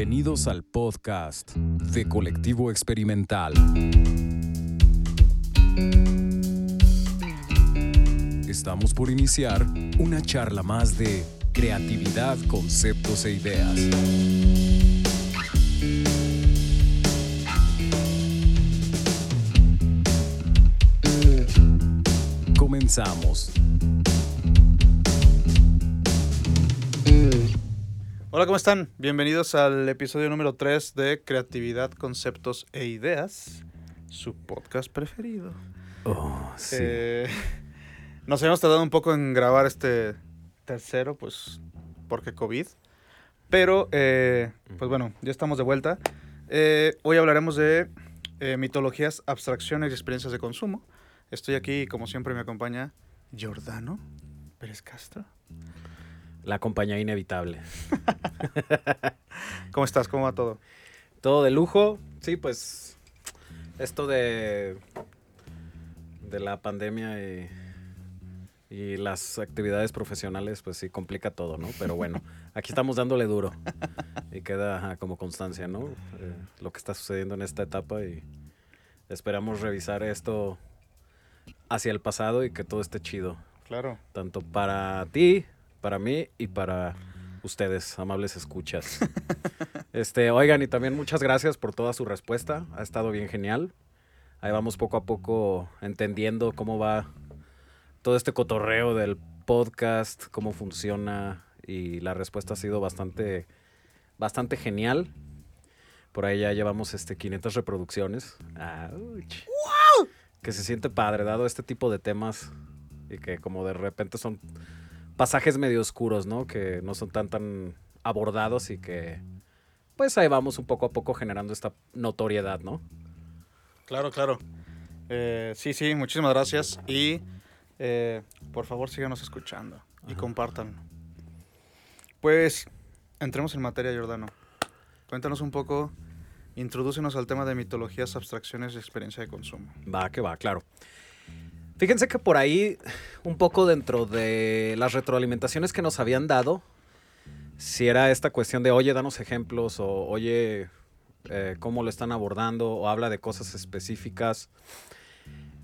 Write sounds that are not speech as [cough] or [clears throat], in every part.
Bienvenidos al podcast de Colectivo Experimental. Estamos por iniciar una charla más de creatividad, conceptos e ideas. Comenzamos. Hola, ¿cómo están? Bienvenidos al episodio número 3 de Creatividad, Conceptos e Ideas, su podcast preferido. Oh, sí. Eh, [laughs] nos habíamos tardado un poco en grabar este tercero, pues porque COVID. Pero, eh, pues bueno, ya estamos de vuelta. Eh, hoy hablaremos de eh, mitologías, abstracciones y experiencias de consumo. Estoy aquí como siempre me acompaña Giordano Pérez Castro. La compañía inevitable. [laughs] ¿Cómo estás? ¿Cómo va todo? Todo de lujo. Sí, pues esto de, de la pandemia y, y las actividades profesionales, pues sí complica todo, ¿no? Pero bueno, [laughs] aquí estamos dándole duro y queda ajá, como constancia, ¿no? Eh, lo que está sucediendo en esta etapa y esperamos revisar esto hacia el pasado y que todo esté chido, Claro. tanto para ti, para mí y para ustedes, amables escuchas. [laughs] Este, oigan, y también muchas gracias por toda su respuesta. Ha estado bien genial. Ahí vamos poco a poco entendiendo cómo va todo este cotorreo del podcast, cómo funciona y la respuesta ha sido bastante bastante genial. Por ahí ya llevamos este 500 reproducciones. ¡Auch! Que se siente padre dado este tipo de temas y que como de repente son pasajes medio oscuros, ¿no? Que no son tan tan abordados y que pues ahí vamos un poco a poco generando esta notoriedad, ¿no? Claro, claro. Eh, sí, sí, muchísimas gracias. Y eh, por favor síganos escuchando y Ajá. compártanlo. Pues entremos en materia, Giordano. Cuéntanos un poco, introdúcenos al tema de mitologías, abstracciones y experiencia de consumo. Va, que va, claro. Fíjense que por ahí, un poco dentro de las retroalimentaciones que nos habían dado, si era esta cuestión de, oye, danos ejemplos, o oye, eh, cómo lo están abordando, o habla de cosas específicas.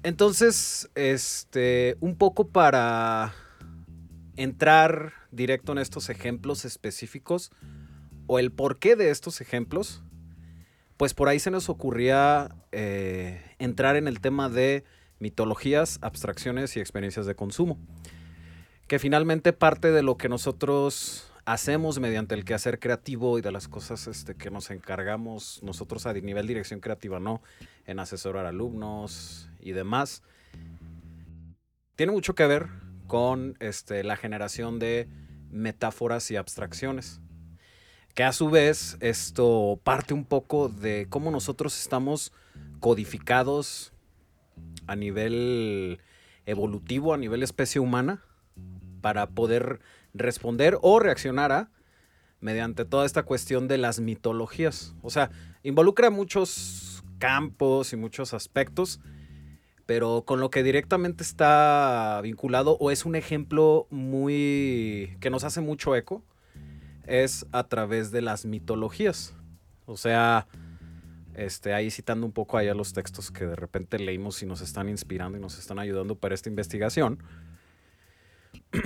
Entonces, este, un poco para entrar directo en estos ejemplos específicos, o el porqué de estos ejemplos, pues por ahí se nos ocurría eh, entrar en el tema de mitologías, abstracciones y experiencias de consumo. Que finalmente parte de lo que nosotros hacemos mediante el quehacer creativo y de las cosas este, que nos encargamos nosotros a nivel dirección creativa, ¿no? En asesorar alumnos y demás. Tiene mucho que ver con este, la generación de metáforas y abstracciones. Que a su vez esto parte un poco de cómo nosotros estamos codificados a nivel evolutivo, a nivel especie humana, para poder responder o reaccionar a mediante toda esta cuestión de las mitologías. O sea, involucra muchos campos y muchos aspectos, pero con lo que directamente está vinculado o es un ejemplo muy que nos hace mucho eco es a través de las mitologías. O sea, este, ahí citando un poco allá los textos que de repente leímos y nos están inspirando y nos están ayudando para esta investigación. [clears throat]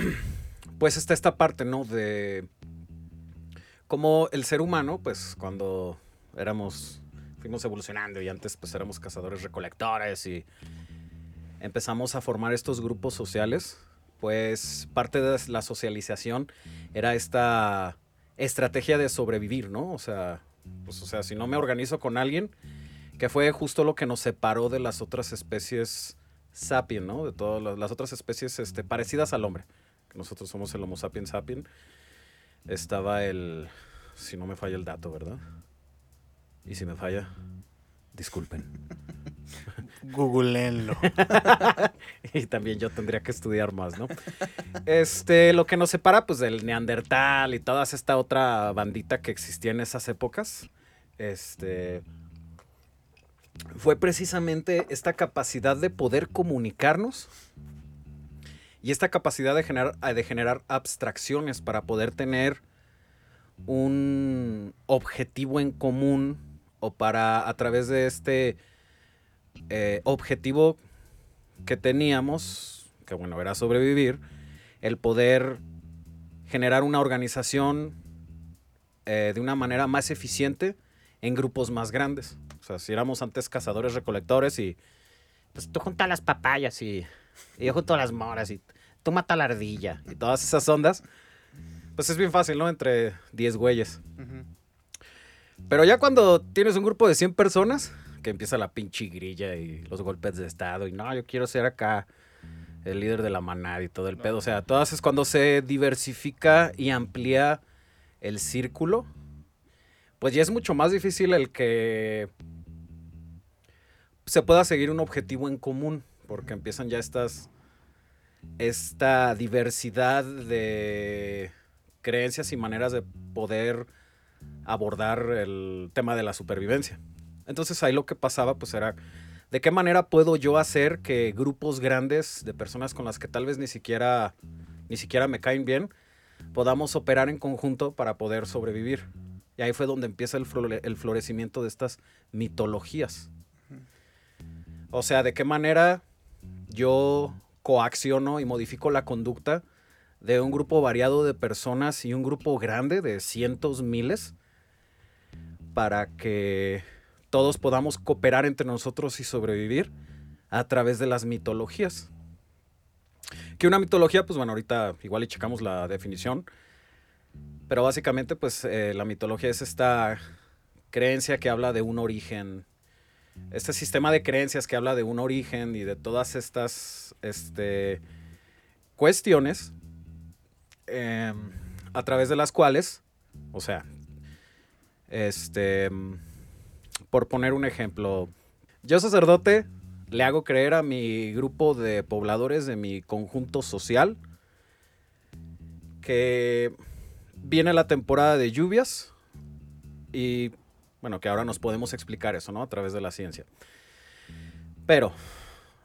Pues está esta parte, ¿no? De cómo el ser humano, pues cuando éramos, fuimos evolucionando y antes pues éramos cazadores recolectores y empezamos a formar estos grupos sociales, pues parte de la socialización era esta estrategia de sobrevivir, ¿no? O sea, pues, o sea, si no me organizo con alguien, que fue justo lo que nos separó de las otras especies sapiens, ¿no? De todas las, otras especies este, parecidas al hombre. Nosotros somos el Homo sapiens sapien. Estaba el, si no me falla el dato, ¿verdad? Y si me falla, disculpen. [laughs] Googleenlo. [laughs] y también yo tendría que estudiar más, ¿no? Este, lo que nos separa, pues, del Neandertal y toda esta otra bandita que existía en esas épocas, este, fue precisamente esta capacidad de poder comunicarnos y esta capacidad de generar, de generar abstracciones para poder tener un objetivo en común o para a través de este eh, objetivo que teníamos, que bueno, era sobrevivir, el poder generar una organización eh, de una manera más eficiente en grupos más grandes. O sea, si éramos antes cazadores recolectores y pues tú juntas las papayas y, y yo junto las moras y tú mata la ardilla y todas esas ondas, pues es bien fácil, ¿no? Entre 10 güeyes. Pero ya cuando tienes un grupo de 100 personas, que empieza la pinche grilla y los golpes de estado y no, yo quiero ser acá el líder de la manada y todo el pedo. O sea, todas es cuando se diversifica y amplía el círculo, pues ya es mucho más difícil el que se pueda seguir un objetivo en común, porque empiezan ya estas esta diversidad de creencias y maneras de poder abordar el tema de la supervivencia. Entonces ahí lo que pasaba pues era de qué manera puedo yo hacer que grupos grandes de personas con las que tal vez ni siquiera ni siquiera me caen bien podamos operar en conjunto para poder sobrevivir. Y ahí fue donde empieza el, el florecimiento de estas mitologías. O sea, de qué manera yo coacciono y modifico la conducta de un grupo variado de personas y un grupo grande de cientos, miles, para que todos podamos cooperar entre nosotros y sobrevivir a través de las mitologías. Que una mitología, pues bueno, ahorita igual y checamos la definición, pero básicamente pues eh, la mitología es esta creencia que habla de un origen, este sistema de creencias que habla de un origen y de todas estas este, cuestiones em, a través de las cuales, o sea, este, por poner un ejemplo, yo sacerdote le hago creer a mi grupo de pobladores de mi conjunto social que viene la temporada de lluvias y bueno, que ahora nos podemos explicar eso, ¿no? A través de la ciencia. Pero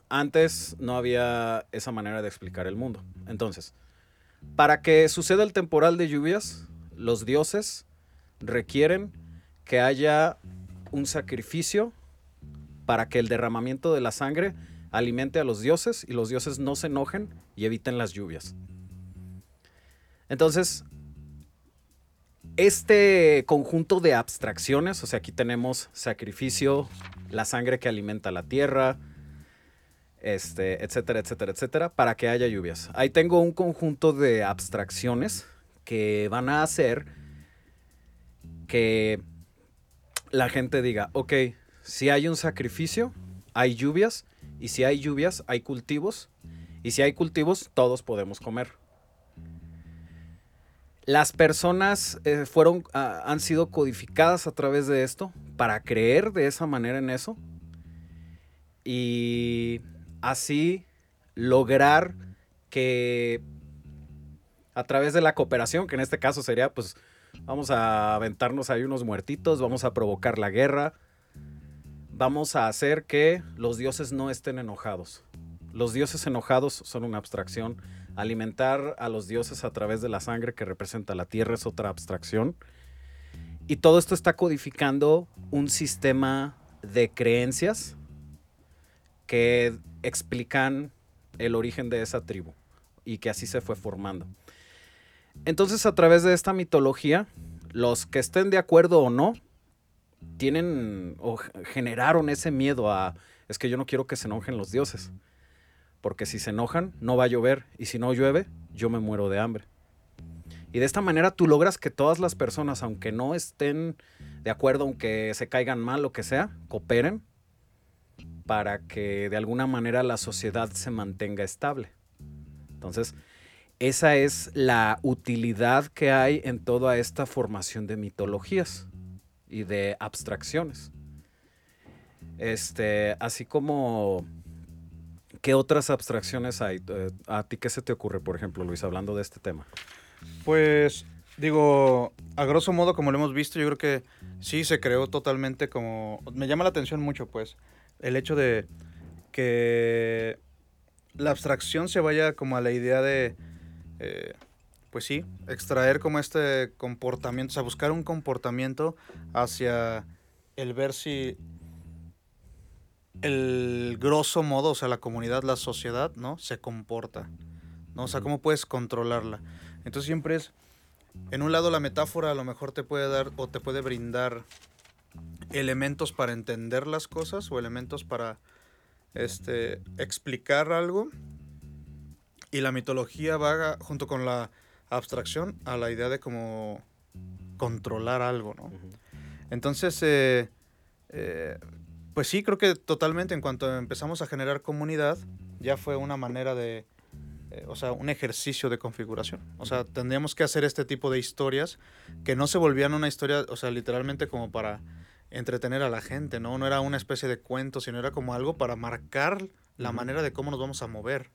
antes no había esa manera de explicar el mundo. Entonces, para que suceda el temporal de lluvias, los dioses requieren que haya un sacrificio para que el derramamiento de la sangre alimente a los dioses y los dioses no se enojen y eviten las lluvias. Entonces, este conjunto de abstracciones, o sea, aquí tenemos sacrificio, la sangre que alimenta la tierra, este, etcétera, etcétera, etcétera, para que haya lluvias. Ahí tengo un conjunto de abstracciones que van a hacer que la gente diga, ok, si hay un sacrificio, hay lluvias, y si hay lluvias, hay cultivos, y si hay cultivos, todos podemos comer. Las personas eh, fueron, ah, han sido codificadas a través de esto para creer de esa manera en eso y así lograr que a través de la cooperación, que en este caso sería pues vamos a aventarnos ahí unos muertitos, vamos a provocar la guerra, vamos a hacer que los dioses no estén enojados. Los dioses enojados son una abstracción alimentar a los dioses a través de la sangre que representa la tierra es otra abstracción. Y todo esto está codificando un sistema de creencias que explican el origen de esa tribu y que así se fue formando. Entonces a través de esta mitología, los que estén de acuerdo o no, tienen o generaron ese miedo a, es que yo no quiero que se enojen los dioses porque si se enojan no va a llover y si no llueve yo me muero de hambre. Y de esta manera tú logras que todas las personas, aunque no estén de acuerdo, aunque se caigan mal, lo que sea, cooperen para que de alguna manera la sociedad se mantenga estable. Entonces, esa es la utilidad que hay en toda esta formación de mitologías y de abstracciones. Este, así como ¿Qué otras abstracciones hay? Eh, ¿A ti qué se te ocurre, por ejemplo, Luis, hablando de este tema? Pues digo, a grosso modo, como lo hemos visto, yo creo que sí se creó totalmente como... Me llama la atención mucho, pues, el hecho de que la abstracción se vaya como a la idea de, eh, pues sí, extraer como este comportamiento, o sea, buscar un comportamiento hacia el ver si el grosso modo, o sea, la comunidad, la sociedad, ¿no? Se comporta, ¿no? O sea, cómo puedes controlarla. Entonces siempre es, en un lado la metáfora a lo mejor te puede dar o te puede brindar elementos para entender las cosas o elementos para este, explicar algo. Y la mitología va junto con la abstracción a la idea de cómo controlar algo, ¿no? Entonces, eh, eh, pues sí, creo que totalmente en cuanto empezamos a generar comunidad, ya fue una manera de, eh, o sea, un ejercicio de configuración. O sea, tendríamos que hacer este tipo de historias que no se volvían una historia, o sea, literalmente como para entretener a la gente, ¿no? No era una especie de cuento, sino era como algo para marcar la manera de cómo nos vamos a mover.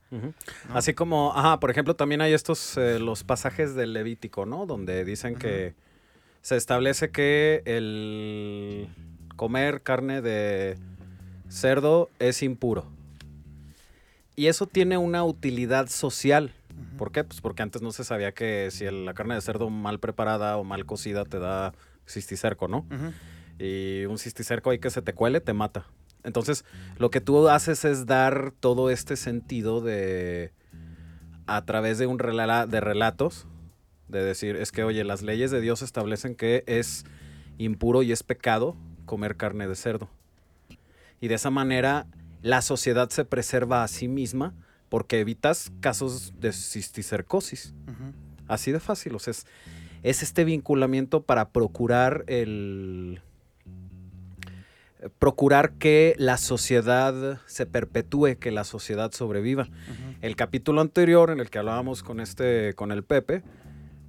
Así como, ajá, por ejemplo, también hay estos, eh, los pasajes del Levítico, ¿no? Donde dicen que se establece que el comer carne de cerdo es impuro. Y eso tiene una utilidad social. ¿Por qué? Pues porque antes no se sabía que si la carne de cerdo mal preparada o mal cocida te da cisticerco, ¿no? Y un cisticerco ahí que se te cuele te mata. Entonces, lo que tú haces es dar todo este sentido de a través de un de relatos, de decir, es que, oye, las leyes de Dios establecen que es impuro y es pecado comer carne de cerdo. Y de esa manera la sociedad se preserva a sí misma porque evitas casos de cisticercosis. Así de fácil, o sea, es, es este vinculamiento para procurar el procurar que la sociedad se perpetúe, que la sociedad sobreviva. El capítulo anterior en el que hablábamos con este, con el Pepe,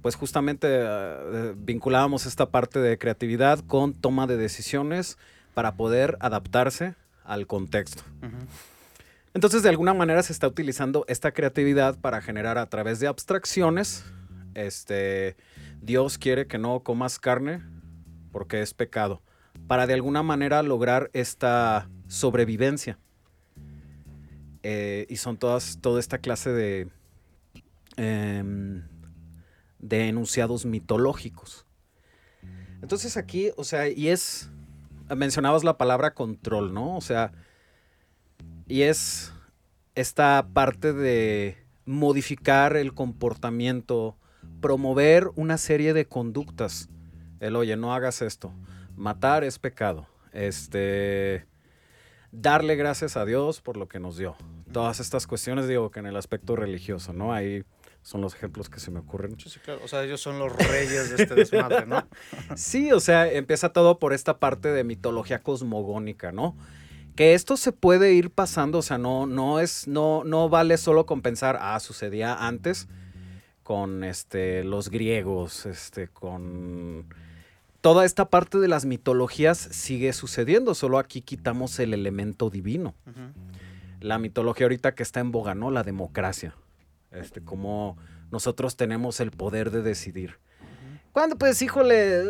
pues justamente eh, vinculábamos esta parte de creatividad con toma de decisiones para poder adaptarse al contexto. Entonces, de alguna manera se está utilizando esta creatividad para generar a través de abstracciones, este, Dios quiere que no comas carne porque es pecado para de alguna manera lograr esta sobrevivencia. Eh, y son todas, toda esta clase de, em, de enunciados mitológicos. Entonces aquí, o sea, y es, mencionabas la palabra control, ¿no? O sea, y es esta parte de modificar el comportamiento, promover una serie de conductas. El, oye, no hagas esto matar es pecado. Este, darle gracias a Dios por lo que nos dio. Todas estas cuestiones, digo, que en el aspecto religioso, ¿no? Ahí son los ejemplos que se me ocurren. Sí, claro. O sea, ellos son los reyes de este desmadre, ¿no? [laughs] sí, o sea, empieza todo por esta parte de mitología cosmogónica, ¿no? Que esto se puede ir pasando, o sea, no, no es, no, no vale solo con pensar, ah, sucedía antes con este, los griegos, este, con toda esta parte de las mitologías sigue sucediendo, solo aquí quitamos el elemento divino. La mitología ahorita que está en boga, ¿no? La democracia. Este, como nosotros tenemos el poder de decidir. ¿Cuándo? Pues, híjole.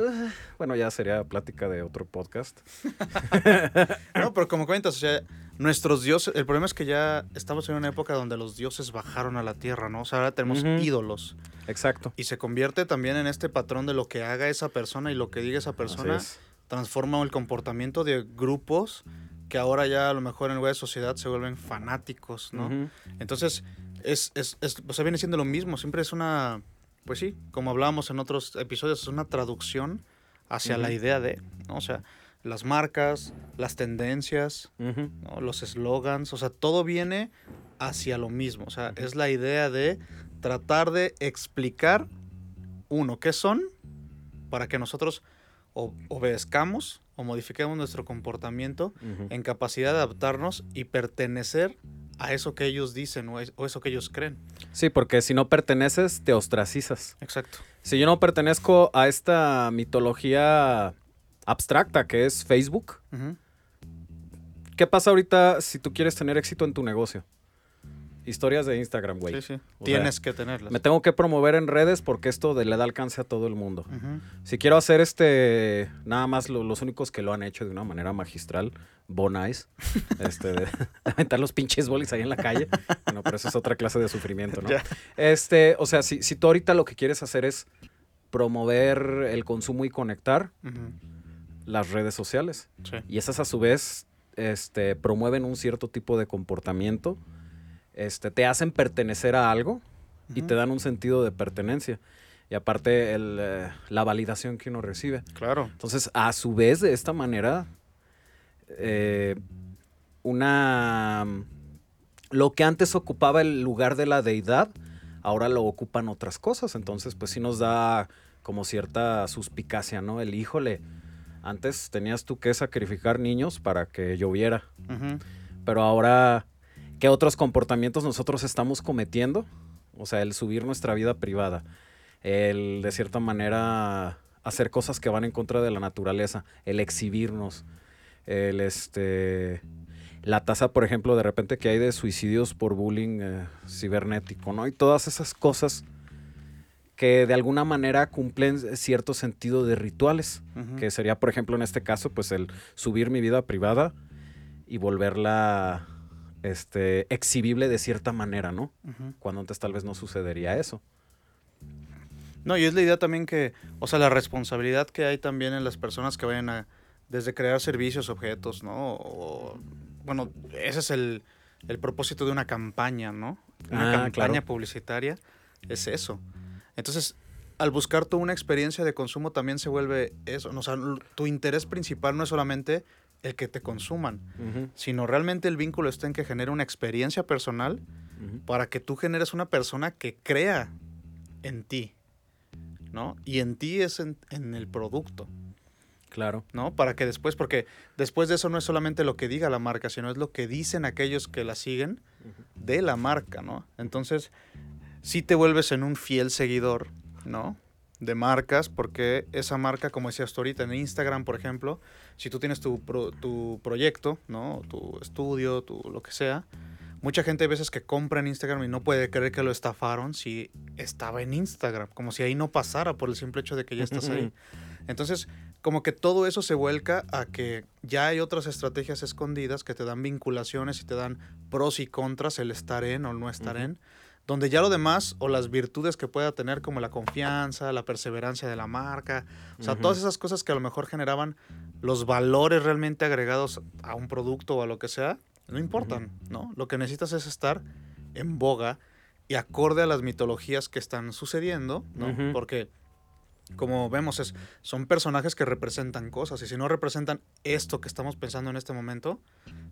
Bueno, ya sería plática de otro podcast. [laughs] no, pero como cuentas, o sea, nuestros dioses. El problema es que ya estamos en una época donde los dioses bajaron a la tierra, ¿no? O sea, ahora tenemos ídolos. Exacto. Y se convierte también en este patrón de lo que haga esa persona y lo que diga esa persona. Transforma el comportamiento de grupos que ahora ya a lo mejor en de sociedad se vuelven fanáticos, ¿no? Entonces, es, es, es, o sea, viene siendo lo mismo. Siempre es una pues sí, como hablábamos en otros episodios, es una traducción hacia la idea de, ¿no? O sea, las marcas, las tendencias, los eslogans, o sea, todo viene hacia lo mismo. O sea, es la idea de tratar de explicar, uno, qué son, para que nosotros obedezcamos o modifiquemos nuestro comportamiento en capacidad de adaptarnos y pertenecer a eso que ellos dicen o, eso que ellos creen. Sí, porque si no perteneces, te ostracizas. Exacto. Si yo no pertenezco a esta mitología abstracta que es Facebook, ¿qué pasa ahorita si tú quieres tener éxito en tu negocio? historias de Instagram, güey. Sí, sí. O Tienes sea, que tenerlas. Me tengo que promover en redes porque esto de- le da alcance a todo el mundo. Si quiero hacer este, nada más lo- los únicos que lo han hecho de una manera magistral, Bonais, [laughs] este, de [laughs] aventar los pinches bolis ahí en la calle. Bueno, pero eso es otra clase de sufrimiento, ¿no? [laughs] Este, o sea, si, si tú ahorita lo que quieres hacer es promover el consumo y conectar. Las redes sociales. Sí. Y esas a su vez este, promueven un cierto tipo de comportamiento, este, te hacen pertenecer a algo y te dan un sentido de pertenencia. Y aparte el, eh, la validación que uno recibe. Claro. Entonces, a su vez, de esta manera, eh, una... Lo que antes ocupaba el lugar de la deidad, ahora lo ocupan otras cosas. Entonces, pues sí nos da como cierta suspicacia, ¿no? El híjole, antes tenías tú que sacrificar niños para que lloviera, pero ahora, ¿qué otros comportamientos nosotros estamos cometiendo? O sea, el subir nuestra vida privada, el de cierta manera hacer cosas que van en contra de la naturaleza, el exhibirnos, el este la tasa, por ejemplo, de repente que hay de suicidios por bullying eh, cibernético, ¿no? Y todas esas cosas que de alguna manera cumplen cierto sentido de rituales, que sería, por ejemplo, en este caso, pues el subir mi vida privada y volverla este, exhibible de cierta manera, ¿no? Cuando antes tal vez no sucedería eso. No, y es la idea también que, o sea, la responsabilidad que hay también en las personas que vayan a, desde crear servicios, objetos, ¿no? O, bueno, ese es el, el propósito de una campaña, ¿no? Una Ah, campaña claro. publicitaria es eso. Entonces, al buscar tú una experiencia de consumo también se vuelve eso. O sea, tu interés principal no es solamente el que te consuman, sino realmente el vínculo está en que genere una experiencia personal para que tú generes una persona que crea en ti, ¿no? Y en ti es en, en el producto, Claro. ¿no? Para que después, porque después de eso no es solamente lo que diga la marca, sino es lo que dicen aquellos que la siguen de la marca, ¿no? Entonces, sí te vuelves en un fiel seguidor, ¿no? De marcas, porque esa marca, como decías tú ahorita, en Instagram, por ejemplo, si tú tienes tu, pro- tu proyecto, ¿no? Tu estudio, tu lo que sea, mucha gente hay veces que compra en Instagram y no puede creer que lo estafaron si estaba en Instagram, como si ahí no pasara por el simple hecho de que ya estás ahí. Entonces, como que todo eso se vuelca a que ya hay otras estrategias escondidas que te dan vinculaciones y te dan pros y contras el estar en o no estar en, donde ya lo demás o las virtudes que pueda tener como la confianza, la perseverancia de la marca, o sea, todas esas cosas que a lo mejor generaban los valores realmente agregados a un producto o a lo que sea, no importan, ¿no? Lo que necesitas es estar en boga y acorde a las mitologías que están sucediendo, ¿no? Porque como vemos, es, son personajes que representan cosas y si no representan esto que estamos pensando en este momento,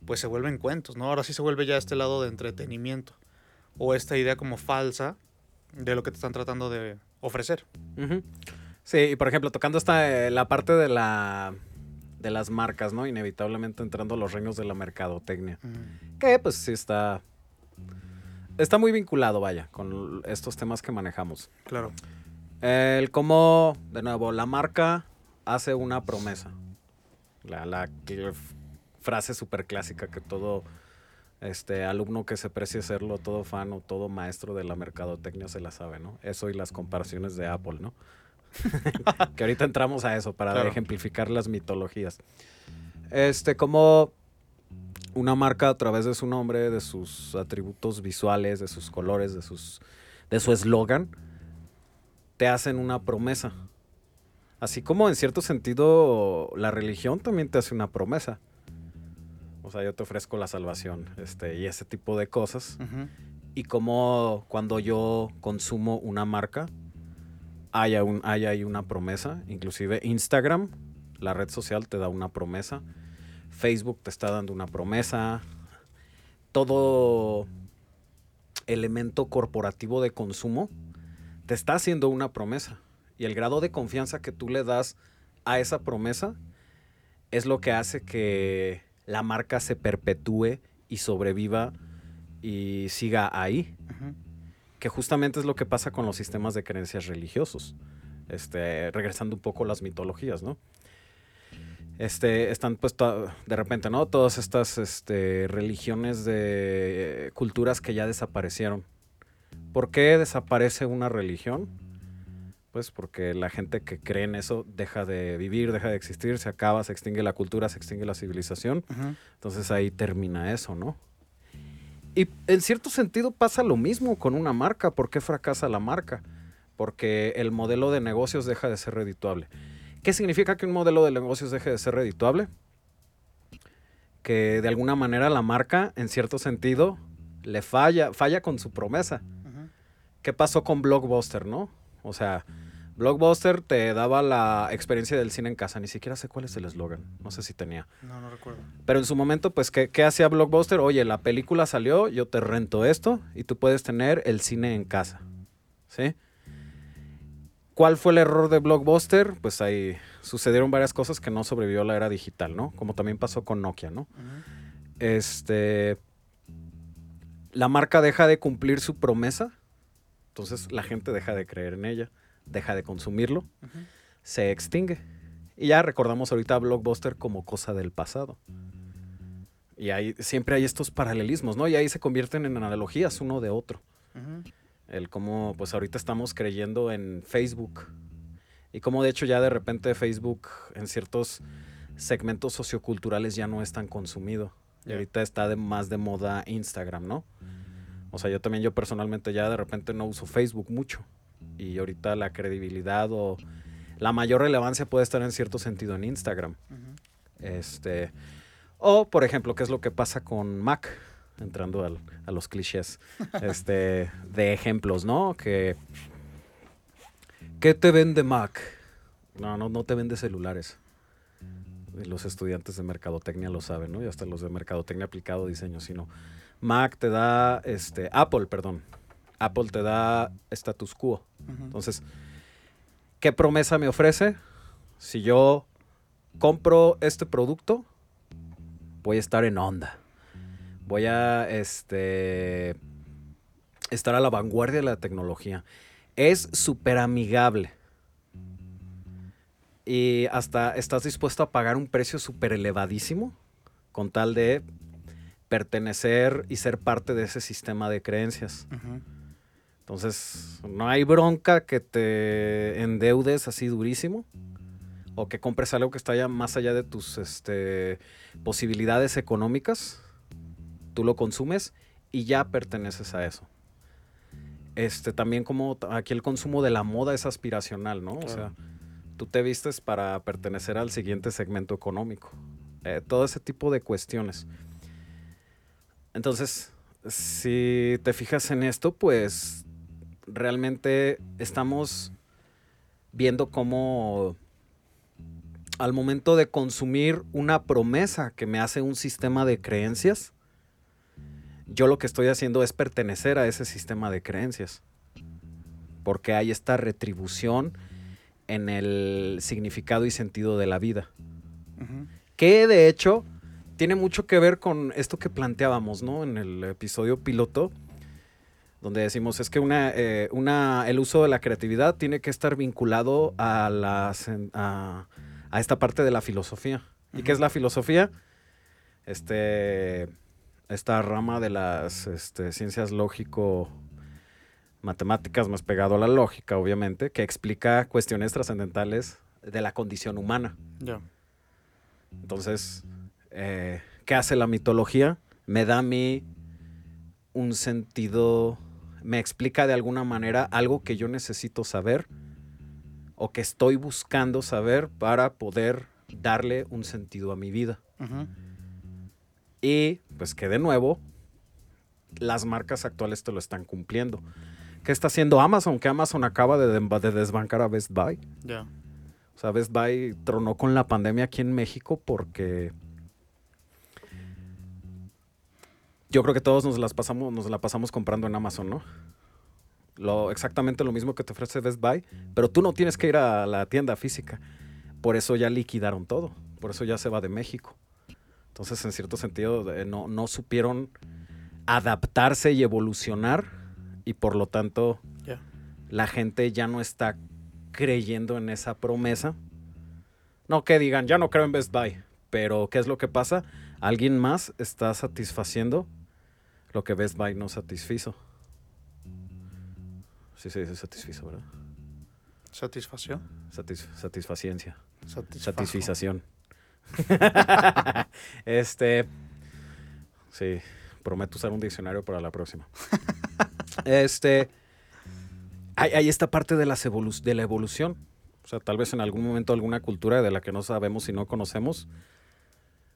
pues se vuelven cuentos, ¿no? Ahora sí se vuelve ya este lado de entretenimiento o esta idea como falsa de lo que te están tratando de ofrecer. Sí, y por ejemplo, tocando esta, eh, la parte de la de las marcas, ¿no? Inevitablemente entrando a los reinos de la mercadotecnia. Que pues sí está. Está muy vinculado, vaya, con estos temas que manejamos. Claro. El cómo, de nuevo, la marca hace una promesa. La, la frase súper clásica que todo este alumno que se precie serlo, todo fan o todo maestro de la mercadotecnia se la sabe, ¿no? Eso y las comparaciones de Apple, ¿no? [laughs] que ahorita entramos a eso para Claro. ejemplificar las mitologías. Este, como una marca a través de su nombre, de sus atributos visuales, de sus colores, de sus de su eslogan, te hacen una promesa. Así como en cierto sentido la religión también te hace una promesa. O sea, yo te ofrezco la salvación, este, y ese tipo de cosas. Y como cuando yo consumo una marca, hay, un, hay ahí una promesa. Inclusive Instagram, la red social, te da una promesa. Facebook te está dando una promesa. Todo elemento corporativo de consumo te está haciendo una promesa. Y el grado de confianza que tú le das a esa promesa es lo que hace que la marca se perpetúe y sobreviva y siga ahí, que justamente es lo que pasa con los sistemas de creencias religiosos. Este, regresando un poco a las mitologías, ¿no? este, están pues de repente, ¿no? Todas estas este, religiones de eh, culturas que ya desaparecieron. ¿Por qué desaparece una religión? Pues porque la gente que cree en eso deja de vivir, deja de existir, se acaba, se extingue la cultura, se extingue la civilización. Entonces ahí termina eso, ¿no? Y en cierto sentido pasa lo mismo con una marca. ¿Por qué fracasa la marca? Porque el modelo de negocios deja de ser redituable. ¿Qué significa que un modelo de negocios deje de ser redituable? Que de alguna manera la marca, en cierto sentido, le falla, falla con su promesa. ¿Qué pasó con Blockbuster, no? O sea, Blockbuster te daba la experiencia del cine en casa. Ni siquiera sé cuál es el eslogan. No sé si tenía. No, no recuerdo. Pero en su momento, pues, ¿qué, qué hacía Blockbuster? Oye, la película salió, yo te rento esto y tú puedes tener el cine en casa. ¿Sí? ¿Cuál fue el error de Blockbuster? Pues ahí sucedieron varias cosas que no sobrevivió a la era digital, ¿no? Como también pasó con Nokia, ¿no? Este. La marca deja de cumplir su promesa. Entonces la gente deja de creer en ella, deja de consumirlo, se extingue. Y ya recordamos ahorita a Blockbuster como cosa del pasado. Y ahí siempre hay estos paralelismos, ¿no? Y ahí se convierten en analogías uno de otro. El cómo, pues ahorita estamos creyendo en Facebook. Y cómo de hecho ya de repente Facebook en ciertos segmentos socioculturales ya no es tan consumido. Y ahorita está de, más de moda Instagram, ¿no? O sea, yo también, yo personalmente ya de repente no uso Facebook mucho. Y ahorita la credibilidad o la mayor relevancia puede estar en cierto sentido en Instagram. Este, o, por ejemplo, ¿qué es lo que pasa con Mac? Entrando al- a los clichés [laughs] este, de ejemplos, ¿no? Que, ¿Qué te vende Mac? No, no, no te vende celulares. Los estudiantes de mercadotecnia lo saben, ¿no? Y hasta los de mercadotecnia aplicado diseño, sino Mac te da, este, Apple, perdón. Apple te da status quo. Entonces, ¿qué promesa me ofrece? Si yo compro este producto, voy a estar en onda. Voy a este, estar a la vanguardia de la tecnología. Es súper amigable. Y hasta estás dispuesto a pagar un precio súper elevadísimo con tal de pertenecer y ser parte de ese sistema de creencias. Ujú. Entonces, no hay bronca que te endeudes así durísimo o que compres algo que está ya más allá de tus este, posibilidades económicas. Tú lo consumes y ya perteneces a eso. Este, también como aquí el consumo de la moda es aspiracional, ¿no? O sea, tú te vistes para pertenecer al siguiente segmento económico. Eh, todo ese tipo de cuestiones. Entonces, si te fijas en esto, pues realmente estamos viendo cómo al momento de consumir una promesa que me hace un sistema de creencias, yo lo que estoy haciendo es pertenecer a ese sistema de creencias. Porque hay esta retribución en el significado y sentido de la vida. Que de hecho tiene mucho que ver con esto que planteábamos, ¿no? En el episodio piloto, donde decimos es que una, eh, una, el uso de la creatividad tiene que estar vinculado a, las, a, a esta parte de la filosofía. ¿Y qué es la filosofía? Este, esta rama de las este, ciencias lógico matemáticas más pegado a la lógica, obviamente, que explica cuestiones trascendentales de la condición humana. Ya. Entonces, eh, ¿qué hace la mitología? Me da a mí un sentido, me explica de alguna manera algo que yo necesito saber o que estoy buscando saber para poder darle un sentido a mi vida. Y pues que de nuevo, las marcas actuales te lo están cumpliendo. ¿Qué está haciendo Amazon? Que Amazon acaba de, de desbancar a Best Buy. Ya. O sea, Best Buy tronó con la pandemia aquí en México porque yo creo que todos nos las pasamos, nos la pasamos comprando en Amazon, ¿no? Lo, exactamente lo mismo que te ofrece Best Buy, pero tú no tienes que ir a la tienda física. Por eso ya liquidaron todo. Por eso ya se va de México. Entonces, en cierto sentido, eh, no, no supieron adaptarse y evolucionar y por lo tanto la gente ya no está creyendo en esa promesa. No que digan, ya no creo en Best Buy. Pero, ¿qué es lo que pasa? Alguien más está satisfaciendo lo que Best Buy no satisfizo. Sí, sí, se satisfizo, ¿verdad? ¿Satisfacción? Satis- satisfaciencia. Satisfización. [laughs] este. Sí, prometo usar un diccionario para la próxima. este. Hay, hay esta parte de, las evolu- de la evolución. O sea, tal vez en algún momento alguna cultura de la que no sabemos y no conocemos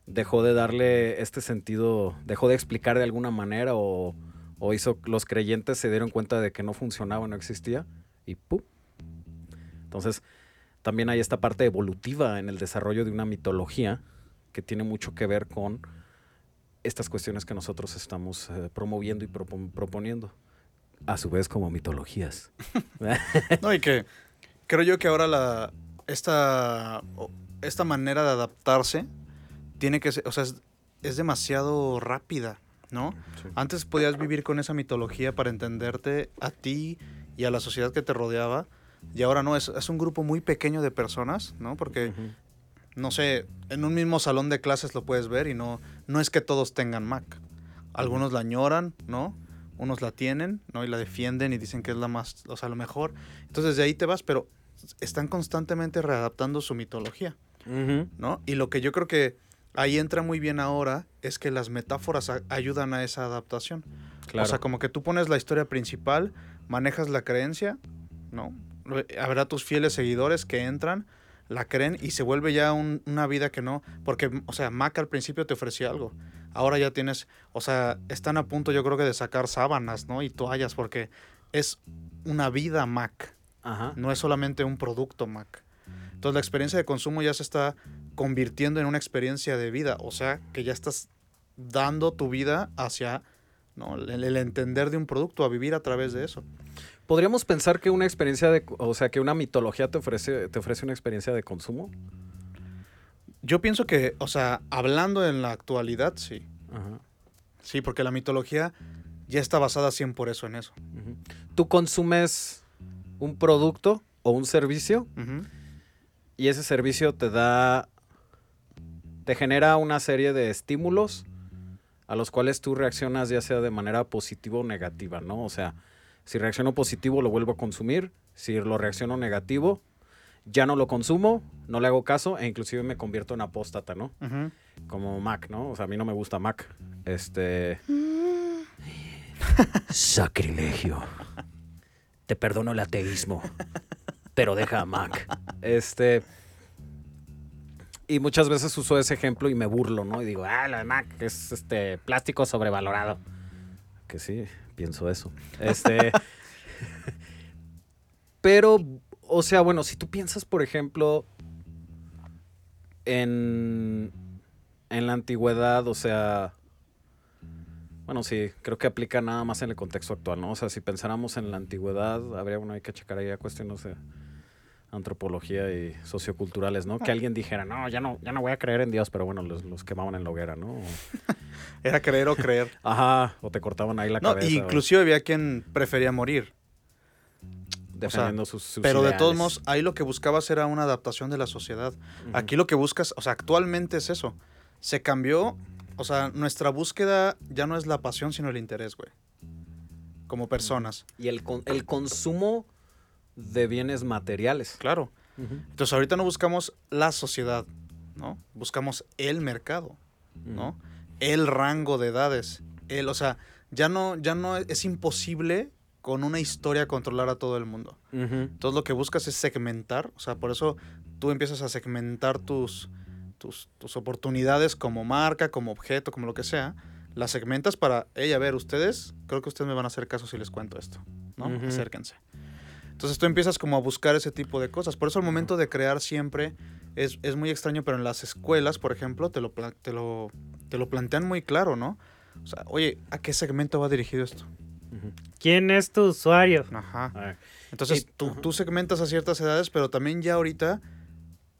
dejó de darle este sentido, dejó de explicar de alguna manera o, o hizo los creyentes se dieron cuenta de que no funcionaba, no existía y ¡pum! Entonces, también hay esta parte evolutiva en el desarrollo de una mitología que tiene mucho que ver con estas cuestiones que nosotros estamos eh, promoviendo y propo- proponiendo, a su vez como mitologías. [laughs] No, y que creo yo que ahora la esta, esta manera de adaptarse tiene que ser, o sea, es, es demasiado rápida, ¿no? Antes podías vivir con esa mitología para entenderte a ti y a la sociedad que te rodeaba, y ahora no, es, es un grupo muy pequeño de personas, ¿no? Porque, no sé, en un mismo salón de clases lo puedes ver y no, no es que todos tengan Mac. Algunos la añoran, ¿no? Unos la tienen, ¿no? Y la defienden y dicen que es la más, o sea, lo mejor. Entonces de ahí te vas, pero están constantemente readaptando su mitología. ¿no? Y lo que yo creo que ahí entra muy bien ahora es que las metáforas a- ayudan a esa adaptación. Claro. O sea, como que tú pones la historia principal, manejas la creencia, ¿no? Habrá tus fieles seguidores que entran, la creen y se vuelve ya un- una vida que no. Porque, o sea, Mac al principio te ofrecía algo. Ahora ya tienes, o sea, están a punto yo creo que de sacar sábanas, ¿no? Y toallas, porque es una vida Mac, Ajá. no es solamente un producto Mac. Entonces la experiencia de consumo ya se está convirtiendo en una experiencia de vida, o sea, que ya estás dando tu vida hacia ¿no? el, el entender de un producto, a vivir a través de eso. Podríamos pensar que una experiencia de, o sea, que una mitología te ofrece, te ofrece una experiencia de consumo. Yo pienso que, o sea, hablando en la actualidad, sí. Ajá. Sí, porque la mitología ya está basada 100 por eso en eso. Tú consumes un producto o un servicio y ese servicio te da, te genera una serie de estímulos a los cuales tú reaccionas ya sea de manera positiva o negativa, ¿no? O sea, si reacciono positivo lo vuelvo a consumir, si lo reacciono negativo ya no lo consumo, no le hago caso e inclusive me convierto en apóstata, ¿no? Como Mac, ¿no? O sea, a mí no me gusta Mac. Este. [laughs] Sacrilegio. Te perdono el ateísmo, pero deja a Mac. Este. Y muchas veces uso ese ejemplo y me burlo, ¿no? Y digo, ah, la Mac es este plástico sobrevalorado. Que sí, pienso eso. Este. [laughs] pero, o sea, bueno, si tú piensas, por ejemplo, en, en la antigüedad, o sea, bueno, sí, creo que aplica nada más en el contexto actual, ¿no? O sea, si pensáramos en la antigüedad, habría, bueno, hay que checar ahí a cuestiones de antropología y socioculturales, ¿no? Que alguien dijera, no, ya no, ya no voy a creer en Dios, pero bueno, los, los quemaban en la hoguera, ¿no? O- [laughs] Era creer o creer. ajá, o te cortaban ahí la No, cabeza. o- inclusive había quien prefería morir. defendiendo sus, sus Pero de todos modos, ahí lo que buscabas era una adaptación de la sociedad. Aquí lo que buscas, o sea, actualmente es eso. Se cambió, o sea, nuestra búsqueda ya no es la pasión, sino el interés, güey. Como personas. Y el, con- el consumo de bienes materiales. Claro. Entonces ahorita no buscamos la sociedad, ¿no? Buscamos el mercado, ¿no? El rango de edades. El, o sea, ya no, ya no es, imposible con una historia controlar a todo el mundo. Entonces lo que buscas es segmentar, o sea, por eso tú empiezas a segmentar tus, tus, tus oportunidades como marca, como objeto, como lo que sea. Las segmentas para, hey, a ver, ustedes, creo que ustedes me van a hacer caso si les cuento esto, ¿no? Acérquense. Entonces tú empiezas como a buscar ese tipo de cosas. Por eso el momento de crear siempre es, es muy extraño, pero en las escuelas, por ejemplo, te lo, te, lo, te lo plantean muy claro, ¿no? O sea, oye, ¿a qué segmento va dirigido esto? ¿Quién es tu usuario? Ajá. Entonces tú, tú segmentas a ciertas edades, pero también ya ahorita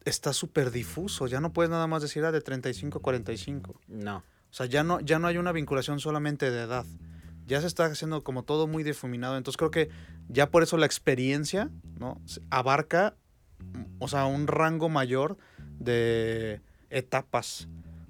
está súper difuso. Ya no puedes nada más decir ah, de 35 a 45. No. O sea, ya no, ya no hay una vinculación solamente de edad. Ya se está haciendo como todo muy difuminado. Entonces creo que ya por eso la experiencia ¿no? Abarca, mm, o sea, un rango mayor de etapas,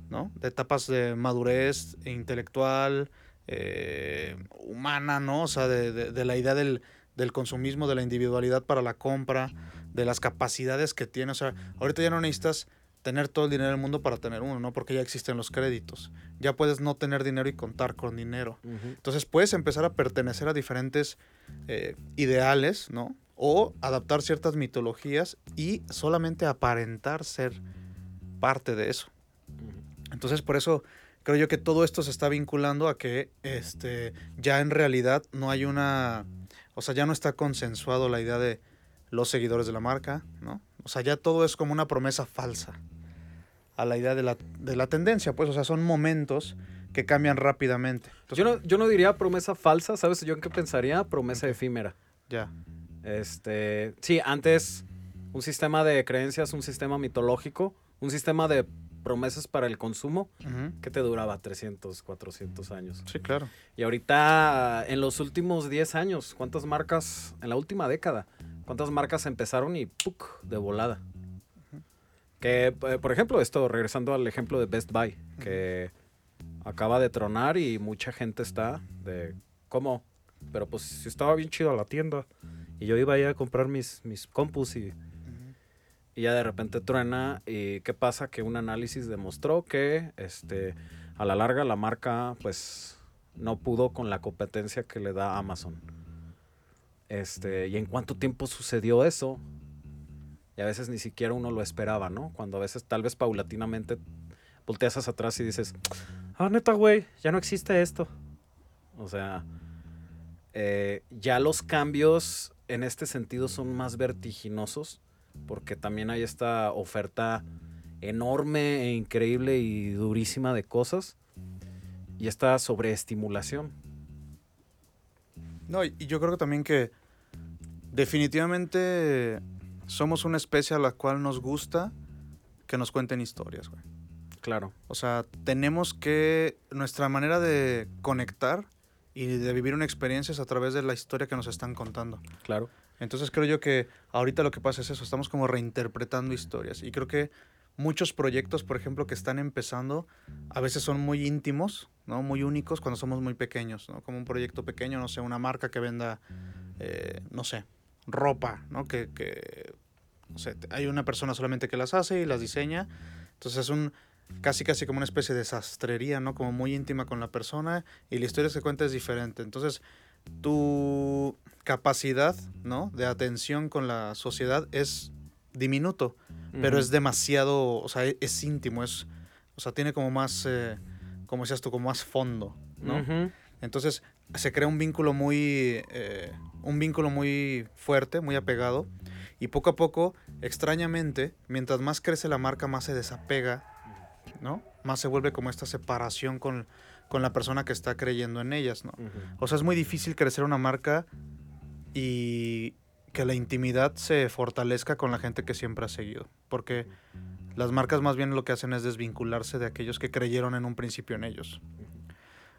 ¿no? De etapas de madurez intelectual, eh, humana, ¿no? O sea, de, de- de la idea del, del consumismo, de la individualidad para la compra, de las capacidades que tiene. O sea, ahorita ya no necesitas tener todo el dinero del mundo para tener uno, ¿no? Porque ya existen los créditos. Ya puedes no tener dinero y contar con dinero. Entonces puedes empezar a pertenecer a diferentes eh, ideales, ¿no? O adaptar ciertas mitologías y solamente aparentar ser parte de eso. Entonces por eso creo yo que todo esto se está vinculando a que este, ya en realidad no hay una, o sea, ya no está consensuado la idea de los seguidores de la marca, ¿no? O sea, ya todo es como una promesa falsa a la idea de la, de la tendencia, pues, o sea, son momentos que cambian rápidamente. Entonces, Yo no, yo no diría promesa falsa, ¿sabes? Yo en qué pensaría promesa efímera. Ya. Este, sí, antes un sistema de creencias, un sistema mitológico, un sistema de promesas para el consumo que te duraba 300, 400 años. Sí, claro. Y ahorita, en los últimos 10 años, ¿cuántas marcas, en la última década, cuántas marcas empezaron y ¡puc! de volada? Eh, por ejemplo, esto, regresando al ejemplo de Best Buy, que acaba de tronar y mucha gente está de, ¿cómo? Pero pues si estaba bien chido la tienda. Y yo iba ahí a comprar mis, mis compus y, y ya de repente truena. ¿Y qué pasa? Que un análisis demostró que este, a la larga la marca pues no pudo con la competencia que le da Amazon. Este, ¿Y en cuánto tiempo sucedió eso? Y a veces ni siquiera uno lo esperaba, ¿no? Cuando a veces tal vez paulatinamente volteas hacia atrás y dices, Ah, neta, güey, ya no existe esto. o sea, eh, ya los cambios en este sentido son más vertiginosos porque también hay esta oferta enorme e increíble y durísima de cosas y esta sobreestimulación. No, y yo creo que también que definitivamente somos una especie a la cual nos gusta que nos cuenten historias, güey. Claro. O sea, tenemos que, nuestra manera de conectar y de vivir una experiencia es a través de la historia que nos están contando. Claro. Entonces creo yo que ahorita lo que pasa es eso, estamos como reinterpretando historias. Y creo que muchos proyectos, por ejemplo, que están empezando, a veces son muy íntimos, ¿no? Muy únicos cuando somos muy pequeños, ¿no? Como un proyecto pequeño, no sé, una marca que venda, eh, no sé, ropa, ¿no? Que, que, no sé, hay una persona solamente que las hace y las diseña. Entonces es un casi casi como una especie de sastrería, ¿no? Como muy íntima con la persona y la historia que cuenta es diferente. Entonces, tu capacidad, ¿no? De atención con la sociedad es diminuto, pero es demasiado, o sea, e- es, íntimo, es, o sea, tiene como más, eh, como decías tú, como más fondo, ¿no? Entonces se crea un vínculo muy, eh, un vínculo muy fuerte, muy apegado, y poco a poco, extrañamente, mientras más crece la marca, más se desapega, ¿no? Más se vuelve como esta separación con, con la persona que está creyendo en ellas, ¿no? O sea, es muy difícil crecer una marca y que la intimidad se fortalezca con la gente que siempre ha seguido. Porque las marcas más bien lo que hacen es desvincularse de aquellos que creyeron en un principio en ellos.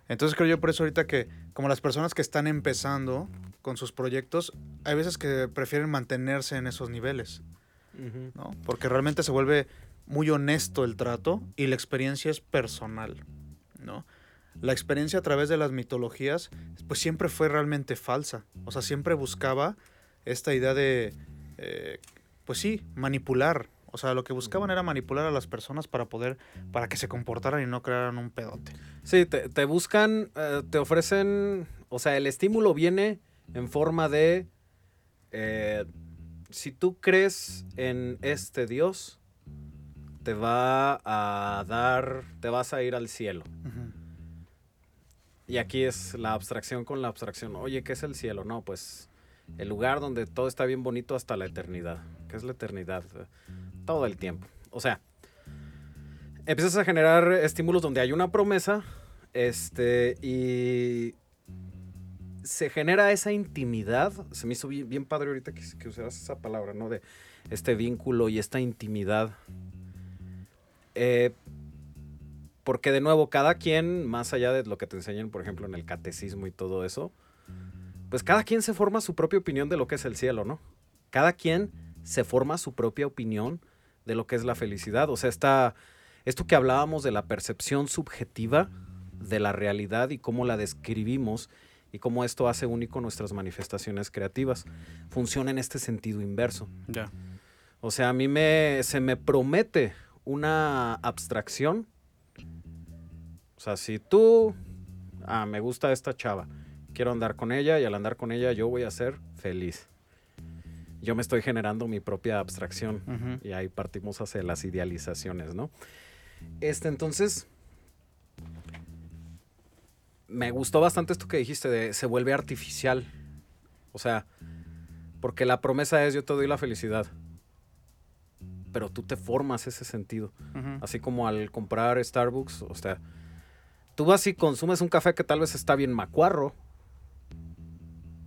Entonces creo yo por eso ahorita que como las personas que están empezando con sus proyectos, hay veces que prefieren mantenerse en esos niveles. ¿no? Porque realmente se vuelve muy honesto el trato y la experiencia es personal, ¿no? La experiencia a través de las mitologías, pues siempre fue realmente falsa. O sea, siempre buscaba esta idea de, eh, pues sí, manipular. O sea, lo que buscaban era manipular a las personas para poder, para que se comportaran y no crearan un pedote. Sí, te, te buscan, eh, te ofrecen, o sea, el estímulo viene en forma de, eh, si tú crees en este Dios, te va a dar, te vas a ir al cielo. Y aquí es la abstracción con la abstracción. Oye, ¿qué es el cielo? No, pues el lugar donde todo está bien bonito hasta la eternidad. ¿Qué es la eternidad? Todo el tiempo. O sea, empiezas a generar estímulos donde hay una promesa, este, y se genera esa intimidad. Se me hizo bien, padre ahorita que, que usaras esa palabra, ¿no? De este vínculo y esta intimidad. Eh, porque de nuevo, cada quien, más allá de lo que te enseñan, por ejemplo, en el catecismo y todo eso, pues cada quien se forma su propia opinión de lo que es el cielo, ¿no? Cada quien se forma su propia opinión de lo que es la felicidad. O sea, está, esto que hablábamos de la percepción subjetiva de la realidad y cómo la describimos y cómo esto hace único nuestras manifestaciones creativas. Funciona en este sentido inverso. O sea, a mí me, se me promete una abstracción. O sea, si tú, ah, me gusta esta chava, quiero andar con ella y al andar con ella yo voy a ser feliz. Yo me estoy generando mi propia abstracción y ahí partimos hacia las idealizaciones, ¿no? Este, entonces, me gustó bastante esto que dijiste de se vuelve artificial. O sea, porque la promesa es yo te doy la felicidad. Pero tú te formas ese sentido. Así como al comprar Starbucks, o sea, tú vas y consumes un café que tal vez está bien macuarro,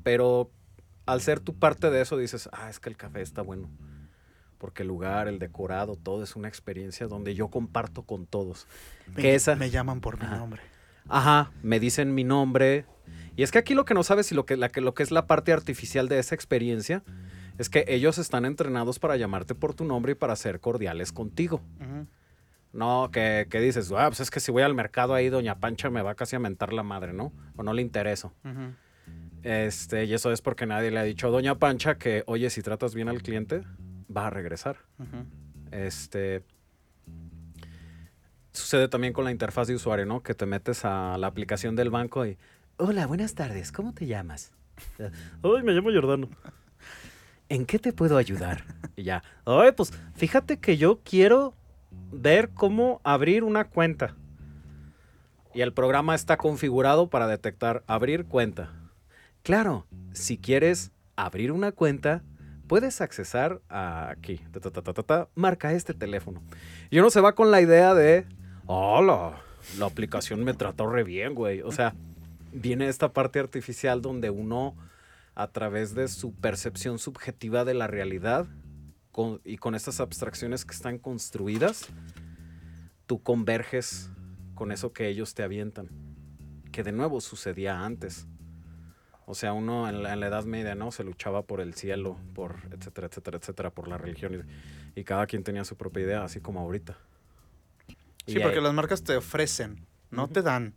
pero al ser tú parte de eso dices, ah, es que el café está bueno. Porque el lugar, el decorado, todo es una experiencia donde yo comparto con todos. Me, Que esa- me llaman por mi nombre. Ajá, me dicen mi nombre. Y es que aquí lo que no sabes y lo que, la que, lo que es la parte artificial de esa experiencia es que ellos están entrenados para llamarte por tu nombre y para ser cordiales contigo. No, que, que dices, ah, pues es que si voy al mercado ahí, Doña Pancha me va casi a mentar la madre, ¿no? O no le intereso. Ujú. Este, y eso es porque nadie le ha dicho a Doña Pancha que, oye, si tratas bien al cliente, va a regresar. Este. Sucede también con la interfaz de usuario, ¿no? Que te metes a la aplicación del banco y. Hola, buenas tardes, ¿cómo te llamas? Ay, me llamo Jordano. ¿En qué te puedo ayudar? Y ya. Ay, pues fíjate que yo quiero ver cómo abrir una cuenta. Y el programa está configurado para detectar abrir cuenta. Claro, si quieres abrir una cuenta, puedes accesar aquí. Marca este teléfono. Y uno se va con la idea de, hola, la aplicación me trató re bien, güey. O sea, viene esta parte artificial donde uno, a través de su percepción subjetiva de la realidad y con estas abstracciones que están construidas, tú converges con eso que ellos te avientan. Que de nuevo sucedía antes. O sea, uno en la, en la Edad Media, ¿no? Se luchaba por el cielo, por etcétera, etcétera, etcétera, por la religión. Y, y cada quien tenía su propia idea, así como ahorita. Sí, Y porque ahí- las marcas te ofrecen, no te dan.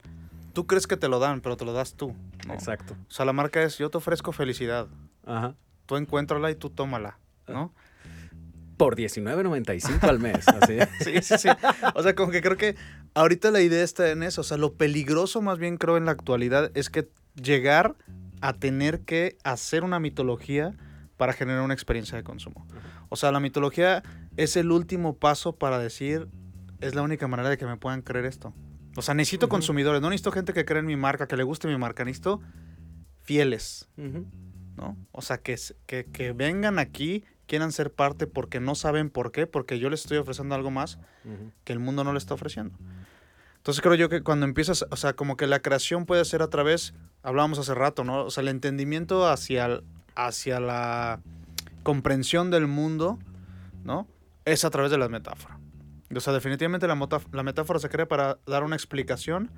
Tú crees que te lo dan, pero te lo das tú. ¿no? Exacto. O sea, la marca es yo te ofrezco felicidad. Ajá. Tú encuéntrala y tú tómala, ¿no? Por $19.95 al mes. [laughs] Así. Sí, sí, sí. O sea, como que creo que ahorita la idea está en eso. O sea, lo peligroso más bien creo en la actualidad es que llegar a tener que hacer una mitología para generar una experiencia de consumo. O sea, la mitología es el último paso para decir, es la única manera de que me puedan creer esto. O sea, necesito Ujú. consumidores, no necesito gente que crea en mi marca, que le guste mi marca, necesito fieles, Ujú. ¿no? O sea, que, que, que vengan aquí, quieran ser parte porque no saben por qué, porque yo les estoy ofreciendo algo más que el mundo no le está ofreciendo. Entonces creo yo que cuando empiezas, o sea, como que la creación puede ser a través, hablábamos hace rato, ¿no? O sea, el entendimiento hacia, el- hacia la comprensión del mundo, ¿no? Es a través de la metáfora. O sea, definitivamente la, la metáfora se crea para dar una explicación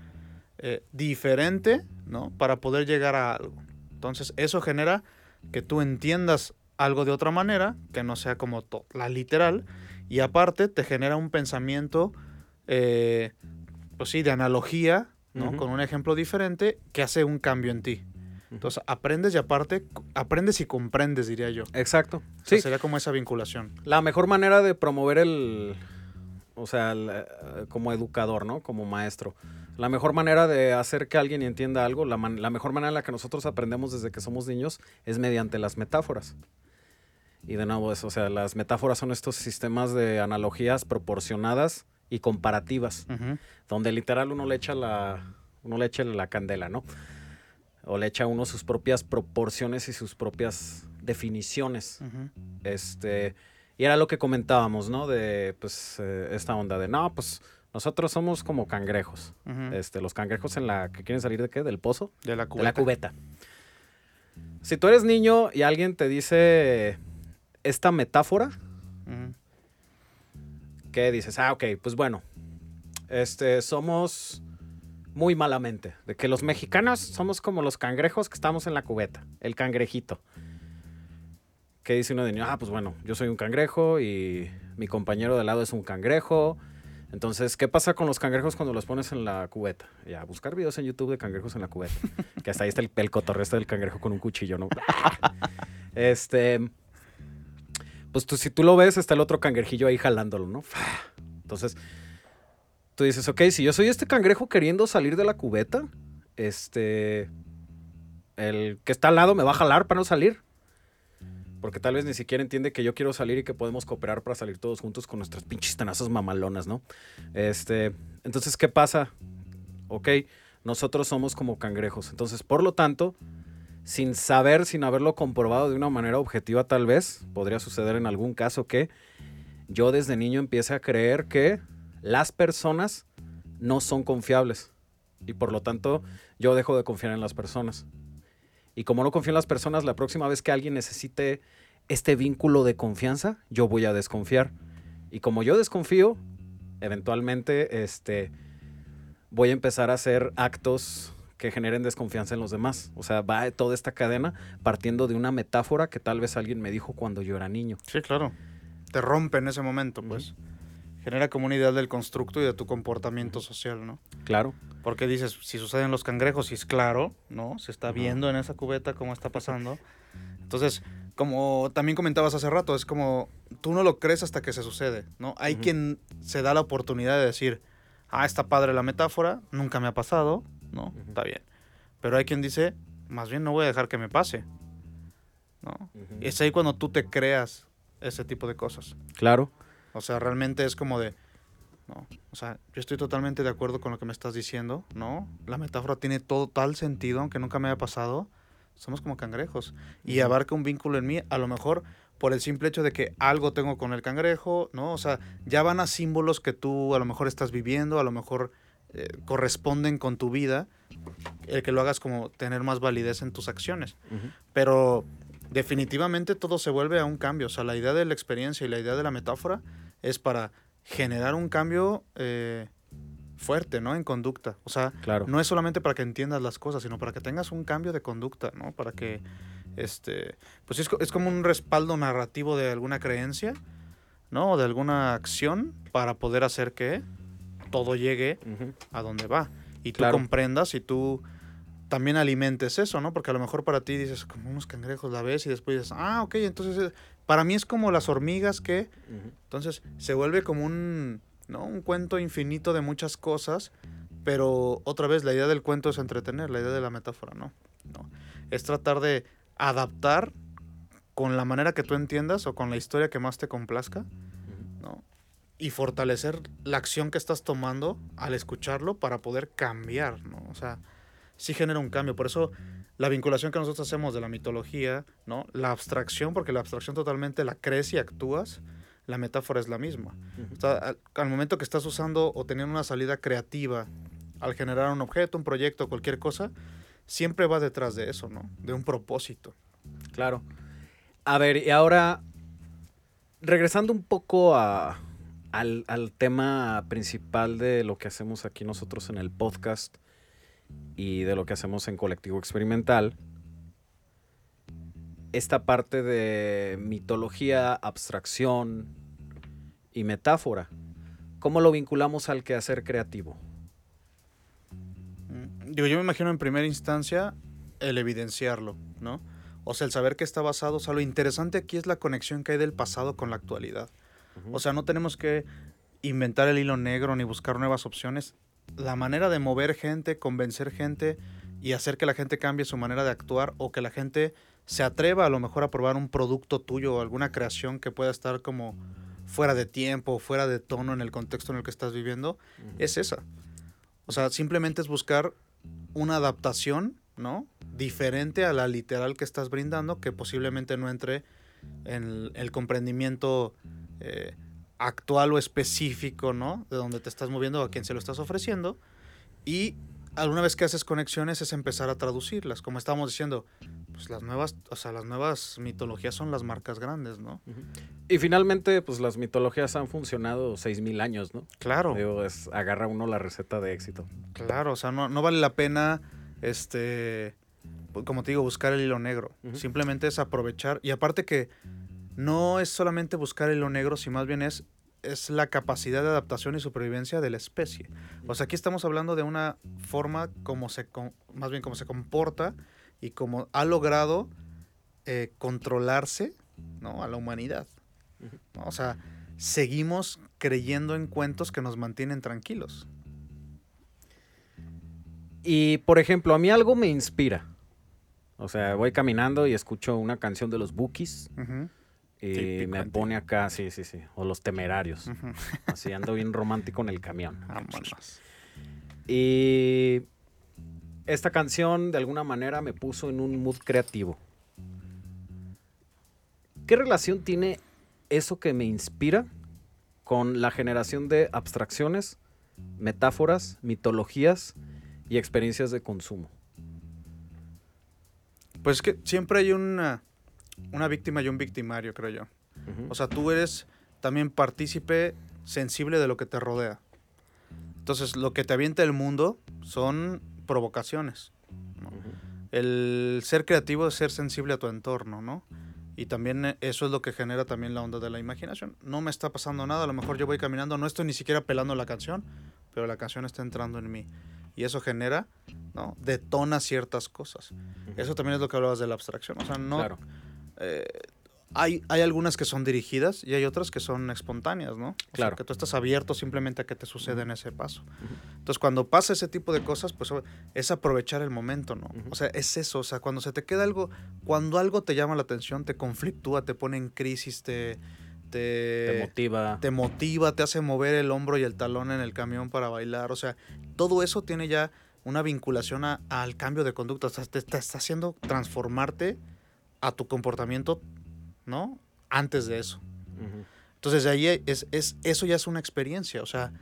eh, diferente, ¿no? Para poder llegar a algo. Entonces, eso genera que tú entiendas algo de otra manera, que no sea como la literal, y aparte te genera un pensamiento, eh, pues sí, de analogía, ¿no? Con un ejemplo diferente que hace un cambio en ti. Entonces, aprendes y aparte, aprendes y comprendes, diría yo. Exacto. O sea, Sí. sería como esa vinculación. La mejor manera de promover el, o sea, el, eh, como educador, ¿no? Como maestro. La mejor manera de hacer que alguien entienda algo, la, man- la mejor manera en la que nosotros aprendemos desde que somos niños es mediante las metáforas. Y de nuevo, eso, o sea, las metáforas son estos sistemas de analogías proporcionadas y comparativas, donde literal uno le echa la, uno le echa la candela, ¿no? O le echa uno sus propias proporciones y sus propias definiciones. Este, y era lo que comentábamos, ¿no? De, pues, eh, esta onda de, no, pues, nosotros somos como cangrejos. Este, los cangrejos en la, que quieren salir de qué? Del pozo. De la De cubeta. la cubeta. Si tú eres niño y alguien te dice esta metáfora. ¿Qué dices? Ah, ok, pues bueno, este, somos muy malamente. De que los mexicanos somos como los cangrejos que estamos en la cubeta, el cangrejito. ¿Qué dice uno de niño? Ah, pues bueno, yo soy un cangrejo y mi compañero de lado es un cangrejo. Entonces, ¿qué pasa con los cangrejos cuando los pones en la cubeta? Ya, buscar videos en YouTube de cangrejos en la cubeta. que hasta ahí está el, el cotorreo del cangrejo con un cuchillo, ¿no? [laughs] este. Pues tú, si tú lo ves, está el otro cangrejillo ahí jalándolo, ¿no? Entonces, tú dices, ok, si yo soy este cangrejo queriendo salir de la cubeta, este. El que está al lado me va a jalar para no salir. Porque tal vez ni siquiera entiende que yo quiero salir y que podemos cooperar para salir todos juntos con nuestras pinches tenazas mamalonas, ¿no? Este. Entonces, ¿qué pasa? Ok, nosotros somos como cangrejos. Entonces, por lo tanto, sin saber, sin haberlo comprobado de una manera objetiva, tal vez, podría suceder en algún caso que yo desde niño empiece a creer que las personas no son confiables. Y por lo tanto, yo dejo de confiar en las personas. Y como no confío en las personas, la próxima vez que alguien necesite este vínculo de confianza, yo voy a desconfiar. Y como yo desconfío, eventualmente este, voy a empezar a hacer actos que generen desconfianza en los demás. O sea, va toda esta cadena partiendo de una metáfora que tal vez alguien me dijo cuando yo era niño. Sí, claro. Te rompe en ese momento, pues. Genera como una idea del constructo y de tu comportamiento social, ¿no? Claro. Porque dices, si suceden los cangrejos, y es claro, ¿no? Se está viendo en esa cubeta cómo está pasando. Entonces, como también comentabas hace rato, es como tú no lo crees hasta que se sucede, ¿no? Hay quien se da la oportunidad de decir, ah, está padre la metáfora, nunca me ha pasado, ¿no? Está bien. Pero hay quien dice, más bien no voy a dejar que me pase, ¿no? Es ahí cuando tú te creas ese tipo de cosas. Claro. O sea, realmente es como de, no, o sea, yo estoy totalmente de acuerdo con lo que me estás diciendo, ¿no? La metáfora tiene todo tal sentido, aunque nunca me haya pasado. Somos como cangrejos. Y abarca un vínculo en mí, a lo mejor por el simple hecho de que algo tengo con el cangrejo, ¿no? O sea, ya van a símbolos que tú a lo mejor estás viviendo, a lo mejor eh, corresponden con tu vida, el que lo hagas como tener más validez en tus acciones. Pero definitivamente todo se vuelve a un cambio. O sea, la idea de la experiencia y la idea de la metáfora es para generar un cambio eh, fuerte, ¿no? En conducta. O sea, Claro. no es solamente para que entiendas las cosas, sino para que tengas un cambio de conducta, ¿no? Para que, este, pues es, es como un respaldo narrativo de alguna creencia, ¿no? O de alguna acción para poder hacer que todo llegue a donde va. Y tú Claro. comprendas y tú también alimentes eso, ¿no? Porque a lo mejor para ti dices, como unos cangrejos la ves y después dices, ah, ok, entonces eh, para mí es como las hormigas que... Entonces se vuelve como un, ¿no? un cuento infinito de muchas cosas, pero otra vez la idea del cuento es entretener, la idea de la metáfora, ¿no? no. Es tratar de adaptar con la manera que tú entiendas o con la historia que más te complazca. Y fortalecer la acción que estás tomando al escucharlo para poder cambiar, ¿no? O sea, sí genera un cambio. Por eso la vinculación que nosotros hacemos de la mitología, ¿no? La abstracción, porque la abstracción totalmente la crees y actúas, la metáfora es la misma. O sea, al, al momento que estás usando o teniendo una salida creativa al generar un objeto, un proyecto, cualquier cosa, siempre va detrás de eso, ¿no? De un propósito. Claro. A ver, y ahora, regresando un poco a, al, al tema principal de lo que hacemos aquí nosotros en el podcast y de lo que hacemos en Colectivo Experimental, esta parte de mitología, abstracción y metáfora, ¿cómo lo vinculamos al quehacer creativo? Mm, Digo, yo me imagino en primera instancia el evidenciarlo, ¿no? O sea, el saber que está basado, o sea, lo interesante aquí es la conexión que hay del pasado con la actualidad. O sea, no tenemos que inventar el hilo negro ni buscar nuevas opciones. La manera de mover gente, convencer gente y hacer que la gente cambie su manera de actuar o que la gente se atreva a lo mejor a probar un producto tuyo o alguna creación que pueda estar como fuera de tiempo, fuera de tono en el contexto en el que estás viviendo, es esa. O sea, simplemente es buscar una adaptación, ¿no? Diferente a la literal que estás brindando, que posiblemente no entre en el, el comprendimiento eh, actual o específico, ¿no? De donde te estás moviendo, a quien se lo estás ofreciendo. Y alguna vez que haces conexiones es empezar a traducirlas. Como estábamos diciendo, pues las nuevas, o sea, las nuevas mitologías son las marcas grandes, ¿no? Y finalmente, pues las mitologías han funcionado 6.000 años, ¿no? Claro. Digo, es, agarra uno la receta de éxito. Claro, o sea, no, no vale la pena este pues, como te digo, buscar el hilo negro. Simplemente es aprovechar. Y aparte que no es solamente buscar el hilo negro, sino más bien es, es la capacidad de adaptación y supervivencia de la especie. O sea, aquí estamos hablando de una forma como se, más bien como se comporta y como ha logrado eh, controlarse, ¿no? A la humanidad. ¿no? O sea, seguimos creyendo en cuentos que nos mantienen tranquilos. Y, por ejemplo, a mí algo me inspira. O sea, voy caminando y escucho una canción de los Bookies Típico me pone acá, sí, sí, sí. O los temerarios. Así ando bien romántico en el camión. [laughs] Vámonos. Y esta canción de alguna manera me puso en un mood creativo. ¿Qué relación tiene eso que me inspira con la generación de abstracciones, metáforas, mitologías y experiencias de consumo? Pues es que siempre hay una, una víctima y un victimario, creo yo. Ujú. O sea, tú eres también partícipe sensible de lo que te rodea. Entonces, lo que te avienta el mundo son provocaciones. ¿no? El ser creativo es ser sensible a tu entorno, ¿no? Y también eso es lo que genera también la onda de la imaginación. No me está pasando nada, a lo mejor yo voy caminando, no estoy ni siquiera pelando la canción, pero la canción está entrando en mí. Y eso genera, ¿no? Detona ciertas cosas. Eso también es lo que hablabas de la abstracción. O sea, no, Claro. Eh, hay, hay algunas que son dirigidas y hay otras que son espontáneas, ¿no? O sea, Claro. que tú estás abierto simplemente a que te suceda en ese paso. Entonces, cuando pasa ese tipo de cosas, pues es aprovechar el momento, ¿no? Ujú. O sea, es eso. O sea, cuando se te queda algo, cuando algo te llama la atención, te conflictúa, te pone en crisis, te, te, Te motiva. te motiva, te hace mover el hombro y el talón en el camión para bailar. O sea, todo eso tiene ya una vinculación a- al cambio de conducta. O sea, te, te está haciendo transformarte a tu comportamiento, ¿no? Antes de eso. Entonces, de ahí es, es, eso ya es una experiencia. O sea,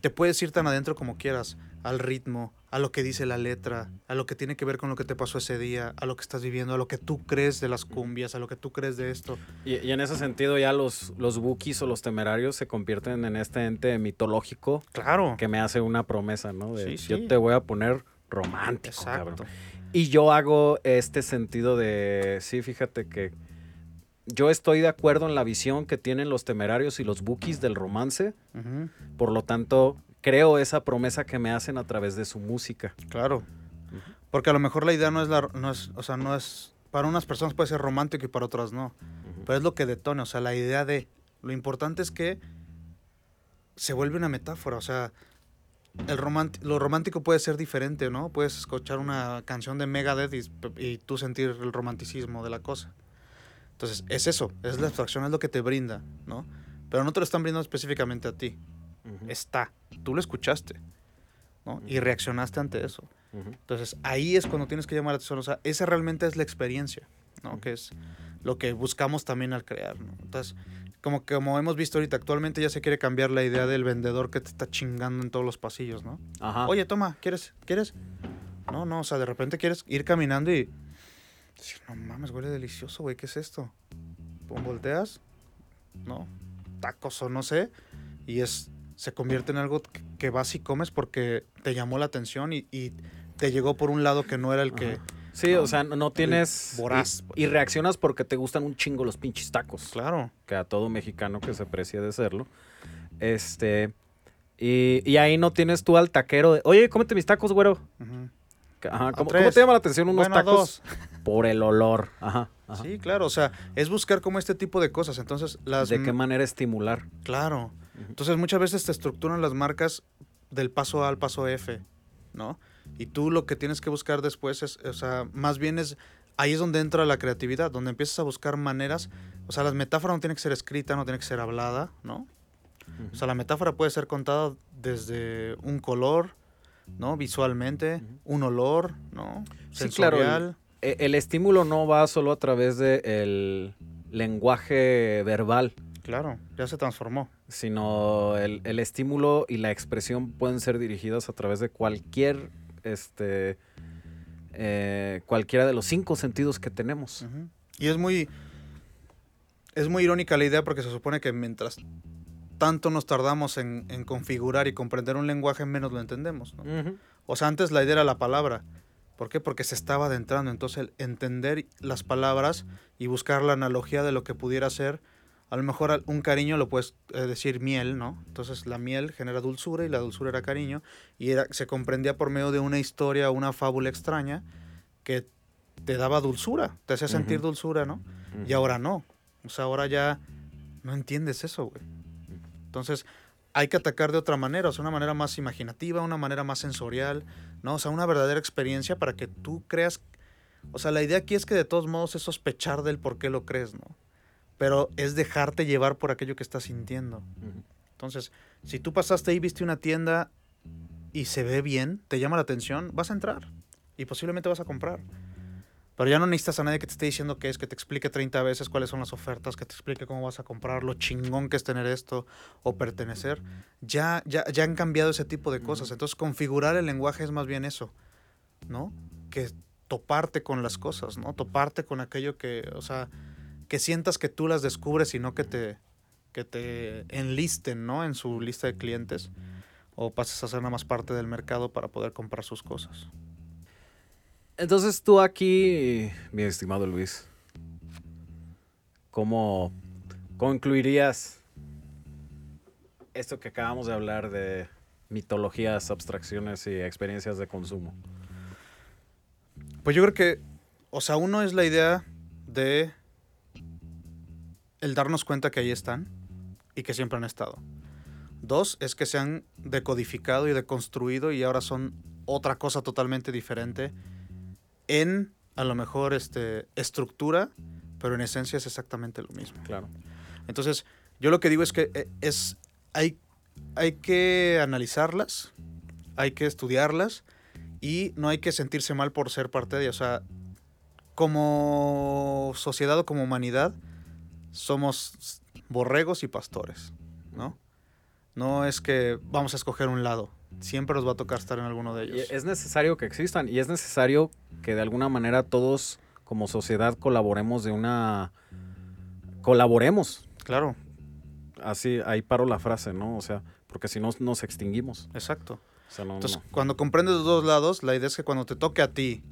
te puedes ir tan adentro como quieras, al ritmo, a lo que dice la letra, a lo que tiene que ver con lo que te pasó ese día, a lo que estás viviendo, a lo que tú crees de las cumbias, a lo que tú crees de esto. Y, y en ese sentido ya los, los Wookiees o los temerarios se convierten en este ente mitológico Claro. que me hace una promesa, ¿no? De Sí, sí. yo te voy a poner romántico, Exacto. cabrón. Y yo hago este sentido de, sí, fíjate que yo estoy de acuerdo en la visión que tienen los temerarios y los bookies del romance, por lo tanto, creo esa promesa que me hacen a través de su música. Claro. Porque a lo mejor la idea no es la, no es, o sea, no es, para unas personas puede ser romántico y para otras no. Pero es lo que detona, o sea, la idea de, lo importante es que se vuelve una metáfora, o sea, el lo romántico puede ser diferente, ¿no? Puedes escuchar una canción de Megadeth y, y tú sentir el romanticismo de la cosa. Entonces, es eso, es la abstracción, es lo que te brinda, ¿no? Pero no te lo están brindando específicamente a ti, Ujú, está, tú lo escuchaste, ¿no? Y reaccionaste ante eso. ujú. Entonces, ahí es cuando tienes que llamar la atención. O sea, esa realmente es la experiencia, ¿no? Que es lo que buscamos también al crear, ¿no? Entonces, como, que- como hemos visto ahorita, actualmente ya se quiere cambiar la idea del vendedor que te está chingando en todos los pasillos, ¿no? Ajá. Oye, toma, ¿quieres? ¿Quieres? No, no, o sea, de repente quieres ir caminando y decir, no mames, huele delicioso, güey, ¿qué es esto? Pum, volteas, ¿no? Tacos o no sé, y es, se convierte en algo que, vas y comes porque te llamó la atención y, y te llegó por un lado que no era el que... Ajá. Sí, no, o sea, no, tienes... voraz, y- pues. y, reaccionas porque te gustan un chingo los pinches tacos. Claro. que a todo mexicano que se precie de serlo. Este. Y, y ahí no tienes tú al taquero de, oye, cómete mis tacos, güero. Ajá, ¿cómo, te llama la atención unos Bueno, tacos? dos. Por el olor. Ajá. ajá. Sí, claro, o sea, es buscar como este tipo de cosas. Entonces, las... ¿De qué manera estimular? Claro. Entonces muchas veces te estructuran las marcas del paso A al paso F, ¿no? Y tú lo que tienes que buscar después es, o sea, más bien es, ahí es donde entra la creatividad, donde empiezas a buscar maneras, o sea, las metáforas no tienen que ser escrita, no tiene que ser hablada, ¿no? O sea, la metáfora puede ser contada desde un color, ¿no? Visualmente, un olor, ¿no? Sí, claro, el- estímulo no va solo a través del lenguaje verbal, Claro, ya se transformó. sino el, el estímulo y la expresión pueden ser dirigidas a través de cualquier, este, eh, cualquiera de los cinco sentidos que tenemos. Y es muy. Es muy irónica la idea porque se supone que mientras tanto nos tardamos en, en configurar y comprender un lenguaje, menos lo entendemos. O sea, antes la idea era la palabra. ¿Por qué? Porque se estaba adentrando. Entonces, el entender las palabras y buscar la analogía de lo que pudiera ser, a lo mejor un cariño lo puedes eh, decir miel, ¿no? Entonces, la miel genera dulzura y la dulzura era cariño y era, se comprendía por medio de una historia, una fábula extraña que te daba dulzura, te hacía sentir dulzura, ¿no? Y ahora no. O sea, ahora ya no entiendes eso, güey. Entonces, hay que atacar de otra manera, o sea, una manera más imaginativa, una manera más sensorial, ¿no? O sea, una verdadera experiencia para que tú creas. O sea, la idea aquí es que de todos modos es sospechar del por qué lo crees, ¿no? Pero es dejarte llevar por aquello que estás sintiendo. Entonces, si tú pasaste ahí, viste una tienda y se ve bien, te llama la atención, vas a entrar y posiblemente vas a comprar. Pero ya no necesitas a nadie que te esté diciendo qué es, que te explique 30 veces cuáles son las ofertas, que te explique cómo vas a comprar, lo chingón que es tener esto o pertenecer. Ya, ya, ya han cambiado ese tipo de cosas. Entonces, configurar el lenguaje es más bien eso, ¿no? Que toparte con las cosas, ¿no? Toparte con aquello que, o sea, que sientas que tú las descubres y no que te, que te enlisten, ¿no? En su lista de clientes o pases a ser nada más parte del mercado para poder comprar sus cosas. Entonces tú aquí, mi estimado Luis, ¿cómo concluirías esto que acabamos de hablar de mitologías, abstracciones y experiencias de consumo? Pues yo creo que, o sea, uno es la idea de el darnos cuenta que ahí están y que siempre han estado. Dos es que se han decodificado y deconstruido y ahora son otra cosa totalmente diferente en, a lo mejor, este, estructura, pero en esencia es exactamente lo mismo. Claro. Entonces, yo lo que digo es que eh, es, hay, hay que analizarlas, hay que estudiarlas y no hay que sentirse mal por ser parte de ellas. O sea, como sociedad o como humanidad, somos borregos y pastores, ¿no? No es que vamos a escoger un lado. Siempre nos va a tocar estar en alguno de ellos. es necesario que existan y es necesario que de alguna manera todos como sociedad colaboremos de una... Colaboremos. Claro, Así, ahí paro la frase, ¿no? O sea, porque si no nos extinguimos. exacto. O sea, no, Entonces, no. cuando comprendes los dos lados, la idea es que cuando te toque a ti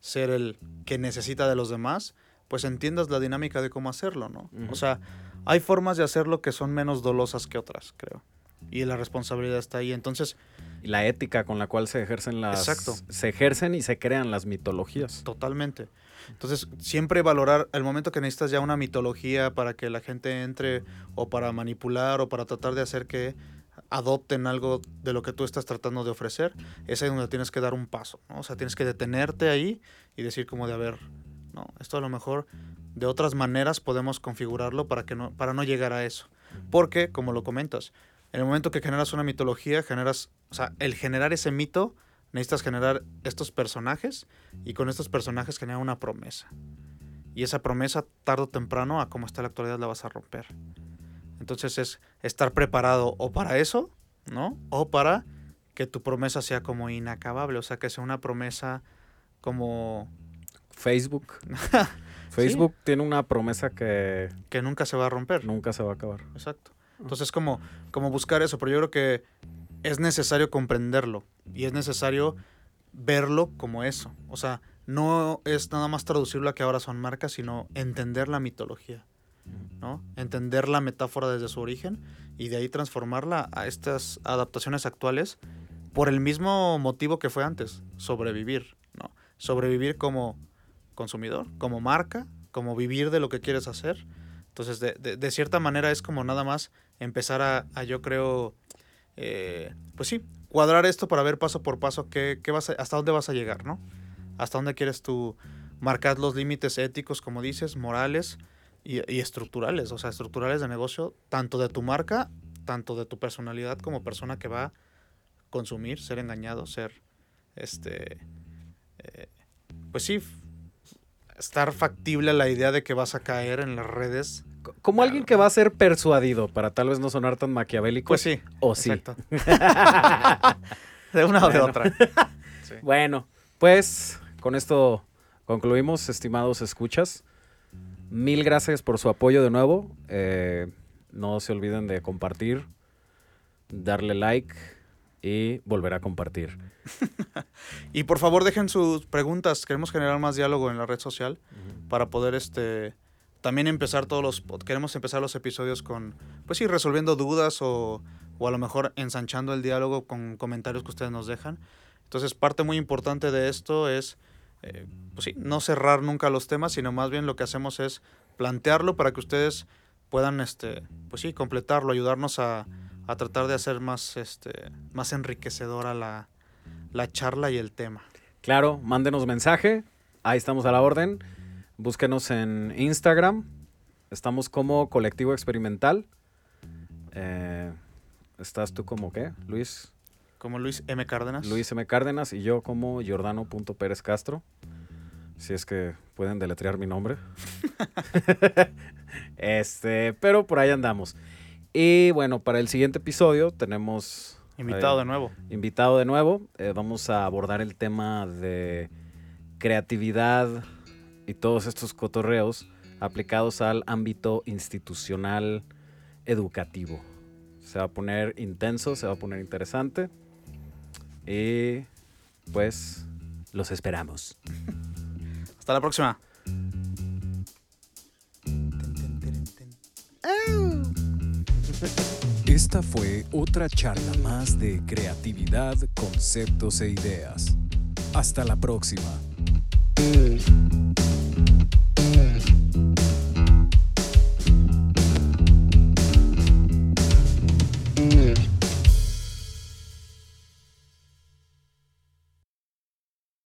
ser el que necesita de los demás, pues entiendas la dinámica de cómo hacerlo, ¿no? Ujú. O sea, hay formas de hacerlo que son menos dolosas que otras, creo. Y la responsabilidad está ahí. Entonces, Y la ética con la cual se ejercen las... Exacto. Se ejercen y se crean las mitologías. totalmente. Entonces, siempre valorar el momento que necesitas ya una mitología para que la gente entre o para manipular o para tratar de hacer que adopten algo de lo que tú estás tratando de ofrecer, es ahí donde tienes que dar un paso, ¿no? O sea, tienes que detenerte ahí y decir como de, a ver, no, esto a lo mejor de otras maneras podemos configurarlo para, que no, para no llegar a eso. Porque, como lo comentas, en el momento que generas una mitología, generas, o sea, el generar ese mito, necesitas generar estos personajes y con estos personajes generar una promesa. Y esa promesa, tarde o temprano, a como está la actualidad, la vas a romper. Entonces es estar preparado o para eso, ¿no? O para que tu promesa sea como inacabable, o sea, que sea una promesa como Facebook. [laughs] Facebook tiene una promesa que que nunca se va a romper. nunca se va a acabar. Exacto. Entonces, como, como buscar eso, pero yo creo que es necesario comprenderlo y es necesario verlo como eso. O sea, no es nada más traducirlo a que ahora son marcas, sino entender la mitología, ¿no? Entender la metáfora desde su origen y de ahí transformarla a estas adaptaciones actuales por el mismo motivo que fue antes, sobrevivir, ¿no? Sobrevivir como consumidor, como marca, como vivir de lo que quieres hacer. Entonces, de, de- cierta manera es como nada más empezar a, yo creo, eh, pues sí, cuadrar esto para ver paso por paso qué, qué vas a- hasta dónde vas a llegar, ¿no? Hasta dónde quieres tú marcar los límites éticos, como dices, morales y, estructurales, o sea, estructurales de negocio, tanto de tu marca, tanto de tu personalidad como persona que va a consumir, ser engañado, ser, este, eh, pues sí, estar factible a la idea de que vas a caer en las redes. Co- Como alguien que va a ser persuadido, para tal vez no sonar tan maquiavélico. Pues sí, O sí. exacto. [laughs] de una o de otra. [laughs] Bueno, pues con esto concluimos, estimados escuchas. Mil gracias por su apoyo de nuevo. Eh, no se olviden de compartir, darle like y volver a compartir. [laughs] Y por favor dejen sus preguntas. Queremos generar más diálogo en la red social para poder este también empezar todos los queremos empezar los episodios con pues sí resolviendo dudas o, o a lo mejor ensanchando el diálogo con comentarios que ustedes nos dejan. Entonces parte muy importante de esto es eh, pues sí, no cerrar nunca los temas, sino más bien lo que hacemos es plantearlo para que ustedes puedan este pues sí completarlo, ayudarnos a, a tratar de hacer más este más enriquecedora la, la charla y el tema. Claro, mándenos mensaje. Ahí estamos a la orden. Búsquenos en Instagram. Estamos como Colectivo Experimental. Eh, ¿Estás tú como qué, Luis? Como Luis M. Cárdenas. Luis M. Cárdenas y yo como Jordano.pérez Castro. Si es que pueden deletrear mi nombre. [laughs] [laughs] este, pero por ahí andamos. Y bueno, para el siguiente episodio tenemos Invitado eh, de nuevo. invitado de nuevo. Eh, vamos a abordar el tema de creatividad y todos estos cotorreos aplicados al ámbito institucional educativo. Se va a poner intenso, se va a poner interesante. Y pues los esperamos. [laughs] Hasta la próxima. Esta fue otra charla más de creatividad, conceptos e ideas. Hasta la próxima.